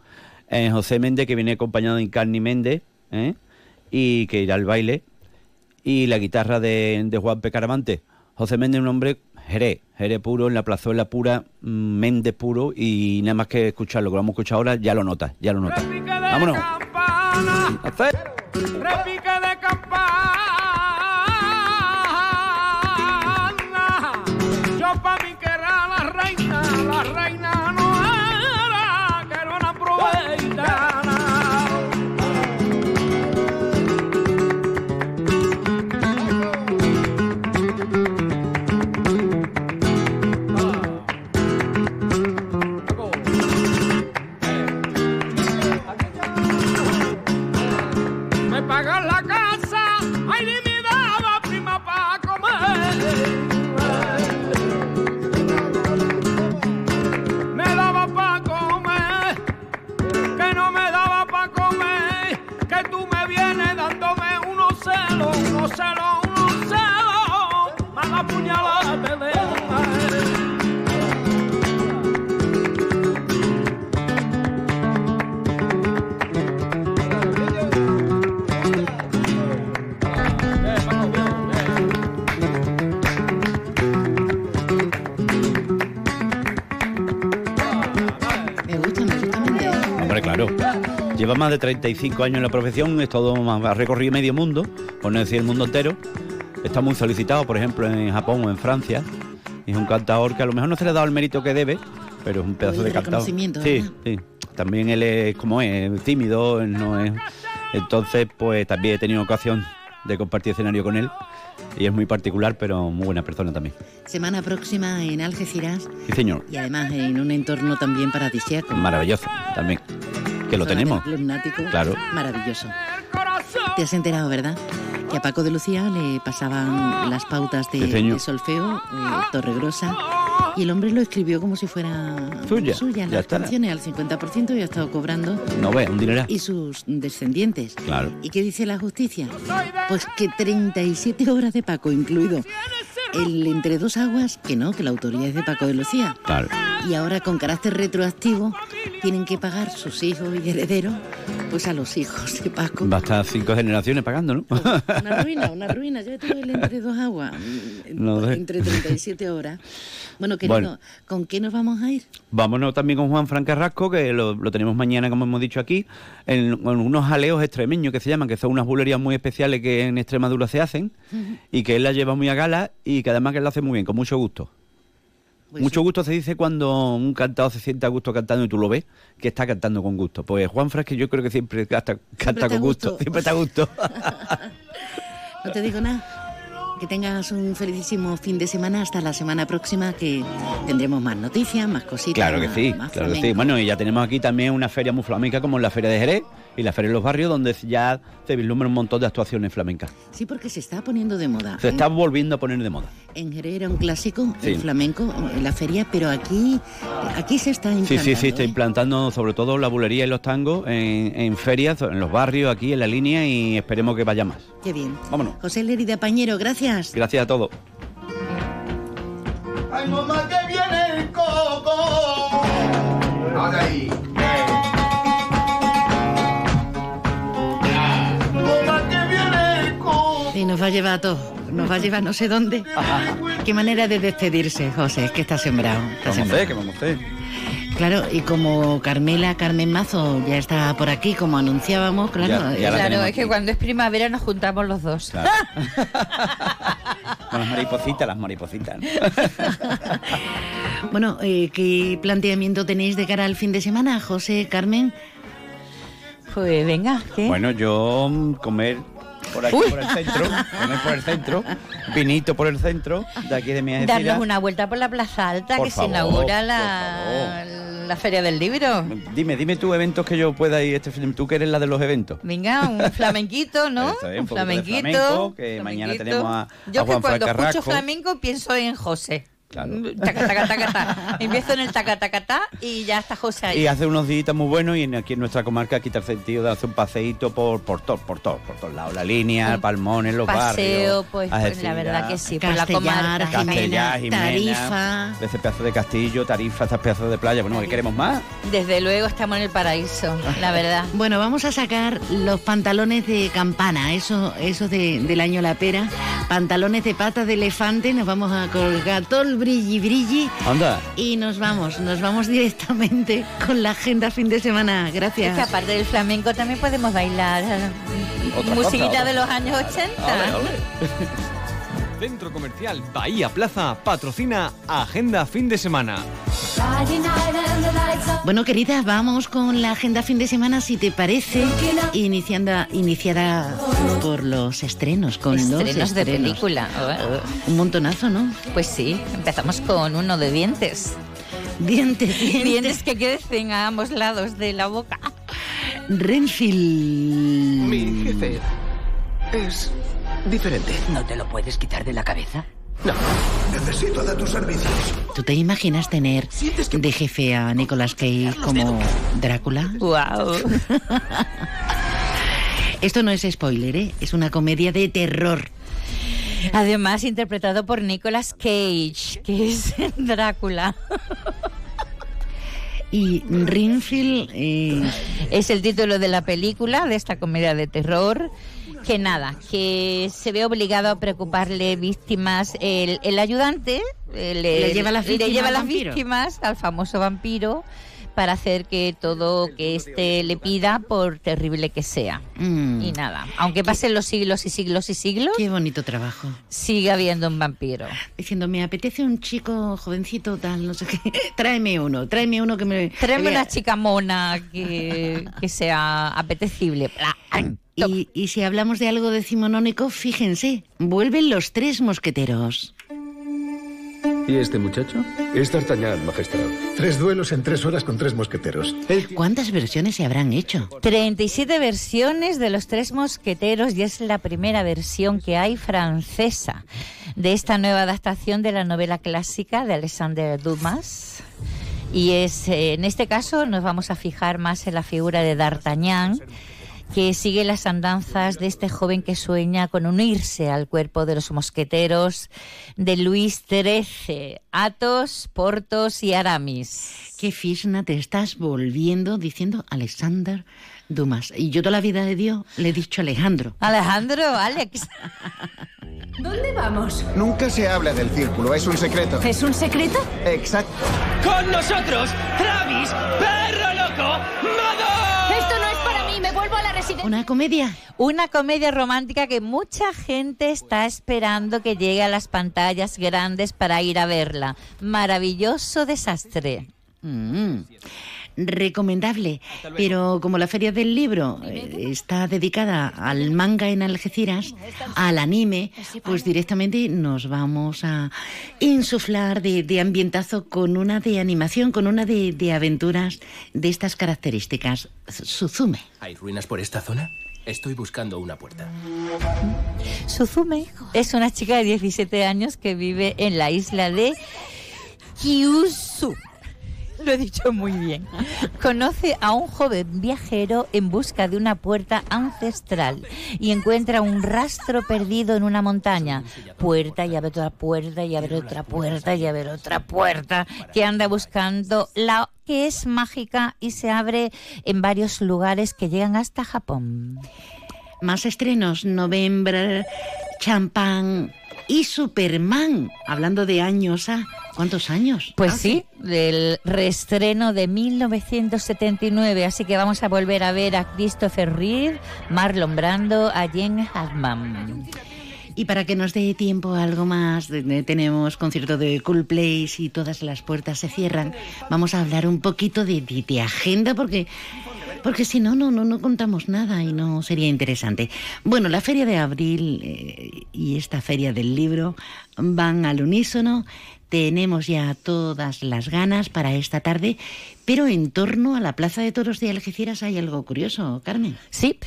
Eh, José Méndez, que viene acompañado de Incarni Méndez, ¿eh? y que irá al baile y la guitarra de, Juan Pecaramante. José Méndez, un hombre Jerez, Jerez puro, en la plazuela pura, mm, Méndez puro, y nada más que escucharlo, que lo vamos a escuchar ahora, ya lo nota, ya lo nota. Vámonos. Lleva más de 35 años en la profesión, es todo, ha recorrido medio mundo, por no decir el mundo entero. Está muy solicitado, por ejemplo, en Japón o en Francia. Es un cantador que a lo mejor no se le ha dado el mérito que debe, pero es un pedazo de cantador. Sí, sí. También él es como es, tímido, no es. Entonces, pues también he tenido ocasión de compartir escenario con él y es muy particular, pero muy buena persona también. Semana próxima en Algeciras. Sí, señor. Y además en un entorno también paradisíaco. Maravilloso, también que lo tenemos. Claro. Maravilloso. Te has enterado, ¿verdad? Que a Paco de Lucía le pasaban las pautas de, solfeo, eh, Torregrosa, y el hombre lo escribió como si fuera suya. suya las canciones al 50% y ha estado cobrando. No ve, un dinero. Y sus descendientes. Claro. ¿Y qué dice la justicia? Pues que 37 horas de Paco, incluido el Entre Dos Aguas, que no, que la autoría es de Paco de Lucía. Claro. Y ahora con carácter retroactivo tienen que pagar sus hijos y herederos pues a los hijos de Paco. Va a estar cinco generaciones pagando, ¿no? Una ruina, una ruina. Yo tuve el Entre Dos Aguas, entre 37 horas. Bueno, querido, ¿con qué nos vamos a ir? Vámonos también con Juan Fran Carrasco, que lo, tenemos mañana, como hemos dicho aquí, en, unos jaleos extremeños que se llaman, que son unas bulerías muy especiales que en Extremadura se hacen, y que él las lleva muy a gala y que además que él lo hace muy bien, con mucho gusto. Pues mucho gusto se dice cuando un cantado se siente a gusto cantando y tú lo ves que está cantando con gusto. Pues Juan Fran, que yo creo que siempre canta, canta con gusto. siempre está a gusto. no te digo nada. Que tengas un felicísimo fin de semana hasta la semana próxima que tendremos más noticias, más cositas. Claro que sí, claro que sí. Bueno, y ya tenemos aquí también una feria muy flamenca como la Feria de Jerez y la Feria de los Barrios donde ya se vislumbra un montón de actuaciones flamencas. Sí, porque se está poniendo de moda. Se está volviendo a poner de moda. En Jerez era un clásico, el flamenco, en la feria, pero aquí, aquí se está implantando. Sí, sí, sí, está ¿eh? implantando sobre todo la bulería y los tangos en, en ferias, en los barrios, aquí en la línea y esperemos que vaya más. Qué bien. Vámonos. José Lerida Pañero, gracias. Gracias a todos. Ay, mamá, que viene el coco. Ahora ahí. Y nos va a llevar a todos. nos va a llevar no sé dónde. Qué manera de despedirse, José, es que está sembrado. Está Vamos sembrado. que vamos. Claro, y como Carmela Carmen Mazo ya está por aquí, como anunciábamos, claro. Ya- ya la eh, Claro, es que cuando es primavera nos juntamos los dos. Con las maripositas, las maripositas. ¿no? Bueno, eh, ¿qué planteamiento tenéis de cara al fin de semana, José, Carmen? Pues venga, ¿qué? Bueno, yo mm, comer por aquí, Uy. por el centro, por el centro, vinito por el centro, de aquí de mi Darnos Algeciras. una vuelta por la Plaza Alta, Por que favor, se inaugura la, la Feria del Libro. Dime, dime tú eventos que yo pueda ir este film. Tú que eres la de los eventos. Venga, un flamenquito, ¿no? Eso es, un un poquito de flamenquito. flamenco, que mañana tenemos a- Yo a que Juan cuando escucho flamenco pienso en José. Claro. Taca, taca, taca, ta. Empiezo en el taca, taca, ta y ya está José ahí. Y hace unos días muy buenos y en- aquí en nuestra comarca quita el sentido de hacer un paseíto por, por todo, por todo, por todos lados. La línea, Un Palmones, los paseo, barrios. pues, pues, la verdad que sí, por la comarca. Jimena, Castellar, Jimena, Tarifa. de ese pedazo de castillo, Tarifa, estos pedazos de playa. Bueno, ¿qué queremos más? Desde luego estamos en el paraíso, la verdad. Bueno, vamos a sacar los pantalones de campana, eso, eso de- del año la pera. Pantalones de pata de elefante, nos vamos a colgar todo el brilli brilli Anda. y nos vamos, nos vamos directamente con la agenda fin de semana. Es que Gracias. aparte del flamenco también podemos bailar Otra musiquita cosa, de los años 80. Centro Comercial Bahía Plaza patrocina Agenda Fin de Semana. Bueno, querida, vamos con la agenda fin de semana, si te parece, iniciando, iniciada por los estrenos, con los Estrenos de estrenos. película. Un montonazo, ¿no? Pues sí, empezamos con uno de dientes. Dientes, dientes. Dientes que crecen a ambos lados de la boca. Renfield. Mi jefe es diferente. ¿No te lo puedes quitar de la cabeza? No. Necesito de tus servicios. ¿Tú te imaginas tener de jefe a Nicolas Cage como Drácula? ¡Wow! Esto no es spoiler, ¿eh? Es una comedia de terror. Además, interpretado por Nicolas Cage, que es Drácula. Y Renfield eh, es el título de la película, de esta comedia de terror. Que nada, que se ve obligado a preocuparle víctimas. El, el ayudante Le lleva las le víctimas lleva al las víctimas al famoso vampiro para hacer que todo que éste le pida, por terrible que sea. Mm. Y nada, aunque pasen los siglos y siglos y siglos, Qué bonito trabajo. sigue habiendo un vampiro. Diciendo, me apetece un chico jovencito tal, no sé qué. Tráeme uno, tráeme uno que me... Tráeme una chica mona que, que sea apetecible. Y, y si hablamos de algo decimonónico, fíjense, vuelven los tres mosqueteros. ¿Y este muchacho? Es D'Artagnan, Majestad. Tres duelos en tres horas con tres mosqueteros. ¿Cuántas versiones se habrán hecho? 37 versiones de los tres mosqueteros y es la primera versión que hay francesa de esta nueva adaptación de la novela clásica de Alexander Dumas. Y es eh, en este caso nos vamos a fijar más en la figura de D'Artagnan, que sigue las andanzas de este joven que sueña con unirse al cuerpo de los mosqueteros de Luis XIII, Athos, Portos y Aramis. Qué fisna te estás volviendo diciendo Alexander Dumas. Y yo toda la vida de Dios le he dicho Alejandro. Alejandro, Alex. ¿Dónde vamos? Nunca se habla del círculo, es un secreto. ¿Es un secreto? Exacto. Con nosotros, Travis, perro loco, Esto vuelvo a la residencia. ¿Una comedia? Una comedia romántica que mucha gente está esperando que llegue a las pantallas grandes para ir a verla. Maravilloso desastre. Mm, recomendable. Pero como la Feria del Libro eh, está dedicada al manga en Algeciras, al anime, pues directamente nos vamos a insuflar de, de ambientazo con una de animación, con una de, de aventuras de estas características. Suzume. ¿Hay ruinas por esta zona? Estoy buscando una puerta. Suzume es una chica de 17 años que vive en la isla de Kyushu. Lo he dicho muy bien. Conoce a un joven viajero en busca de una puerta ancestral y encuentra un rastro perdido en una montaña. Puerta y abre otra puerta y abre otra puerta y abre otra puerta que anda buscando la que es mágica y se abre en varios lugares que llegan hasta Japón. Más estrenos, November champán y Superman. Hablando de años, ¿ah? ¿cuántos años? Pues Ah, sí, del reestreno de 1979, así que vamos a volver a ver a Christopher Reeve, Marlon Brando, a Jen Hartman. Y para que nos dé tiempo a algo más, tenemos concierto de Cool Place y todas las puertas se cierran. Vamos a hablar un poquito de, de- de agenda porque porque si no, no, no, no contamos nada y no sería interesante. Bueno, la feria de abril eh, y esta feria del libro van al unísono. Tenemos ya todas las ganas para esta tarde, pero en torno a la Plaza de Toros de Algeciras hay algo curioso, Carmen. Sí,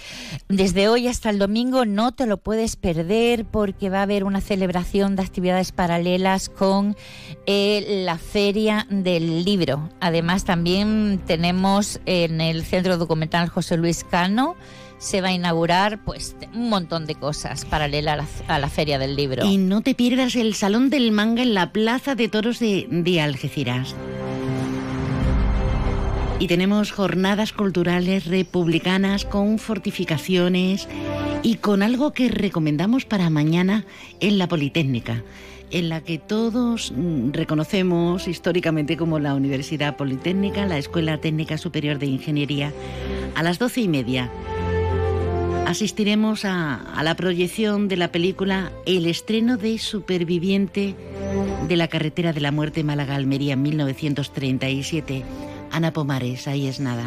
desde hoy hasta el domingo no te lo puedes perder porque va a haber una celebración de actividades paralelas con eh, la Feria del Libro. Además, también tenemos en el Centro Documental José Luis Cano, se va a inaugurar pues un montón de cosas paralelas a la, a la Feria del Libro. Y no te pierdas el Salón del Manga en la Plaza de Toros de, de Algeciras. Y tenemos jornadas culturales republicanas con fortificaciones y con algo que recomendamos para mañana en la Politécnica, en la que todos mm, reconocemos históricamente como la Universidad Politécnica, la Escuela Técnica Superior de Ingeniería, a las doce y media asistiremos a, a la proyección de la película El estreno de Superviviente de la carretera de la muerte Málaga-Almería en 1937. Ana Pomares, ahí es nada.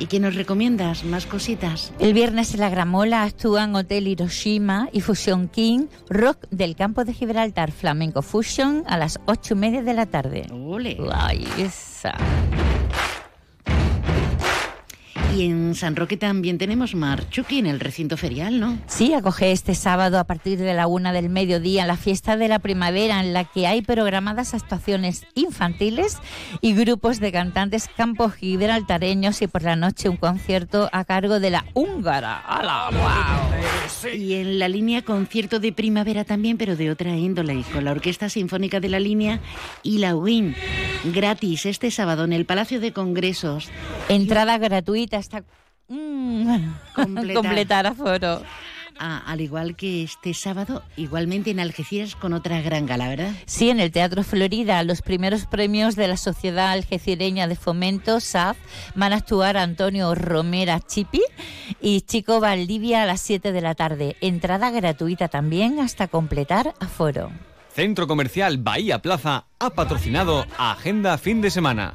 ¿Y qué nos recomiendas? ¿Más cositas? El viernes en la Gramola actúan Hotel Hiroshima y Fusion King, rock del campo de Gibraltar, flamenco fusion a las ocho y media de la tarde. ¡Ole! Ay, esa. Y en San Roque también tenemos Marchuki en el recinto ferial, ¿no? Sí, acoge este sábado a partir de la una del mediodía la fiesta de la primavera en la que hay programadas actuaciones infantiles y grupos de cantantes campos gibraltareños y por la noche un concierto a cargo de la húngara. ¡Hala, guau! Y en la línea concierto de primavera también, pero de otra índole, con la Orquesta Sinfónica de la Línea y la WIN. Gratis este sábado en el Palacio de Congresos. Entrada gratuita hasta mm, Completar. completar aforo. Ah, al igual que este sábado, igualmente en Algeciras con otra gran gala, ¿verdad? Sí, en el Teatro Florida, los primeros premios de la Sociedad Algecireña de Fomento, SAF, van a actuar Antonio Romera Chipi y Chico Valdivia a las 7 de la tarde. Entrada gratuita también hasta completar aforo. Centro Comercial Bahía Plaza ha patrocinado Agenda Fin de Semana.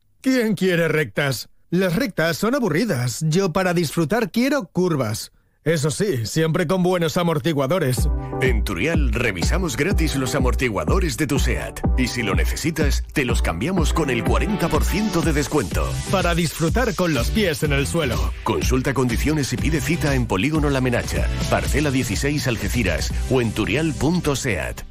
¿Quién quiere rectas? Las rectas son aburridas. Yo para disfrutar quiero curvas. Eso sí, siempre con buenos amortiguadores. En Turial revisamos gratis los amortiguadores de tu SEAT. Y si lo necesitas, te los cambiamos con el 40% de descuento. Para disfrutar con los pies en el suelo. Consulta condiciones y pide cita en Polígono La Menacha, Parcela 16 Algeciras o en turial.seat.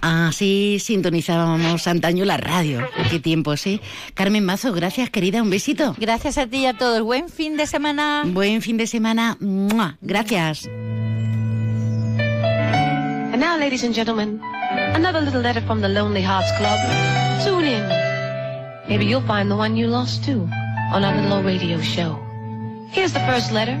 Así sintonizábamos antaño la radio. Qué tiempo, sí. Carmen Mazo, gracias, querida. Un besito. Gracias a ti y a todos. Buen fin de semana. Buen fin de semana. ¡Mua! Gracias. And now, ladies and gentlemen, another little letter from the Lonely Hearts Club. Tune in. Maybe you'll find the one you lost too on our little old radio show. Here's the first letter.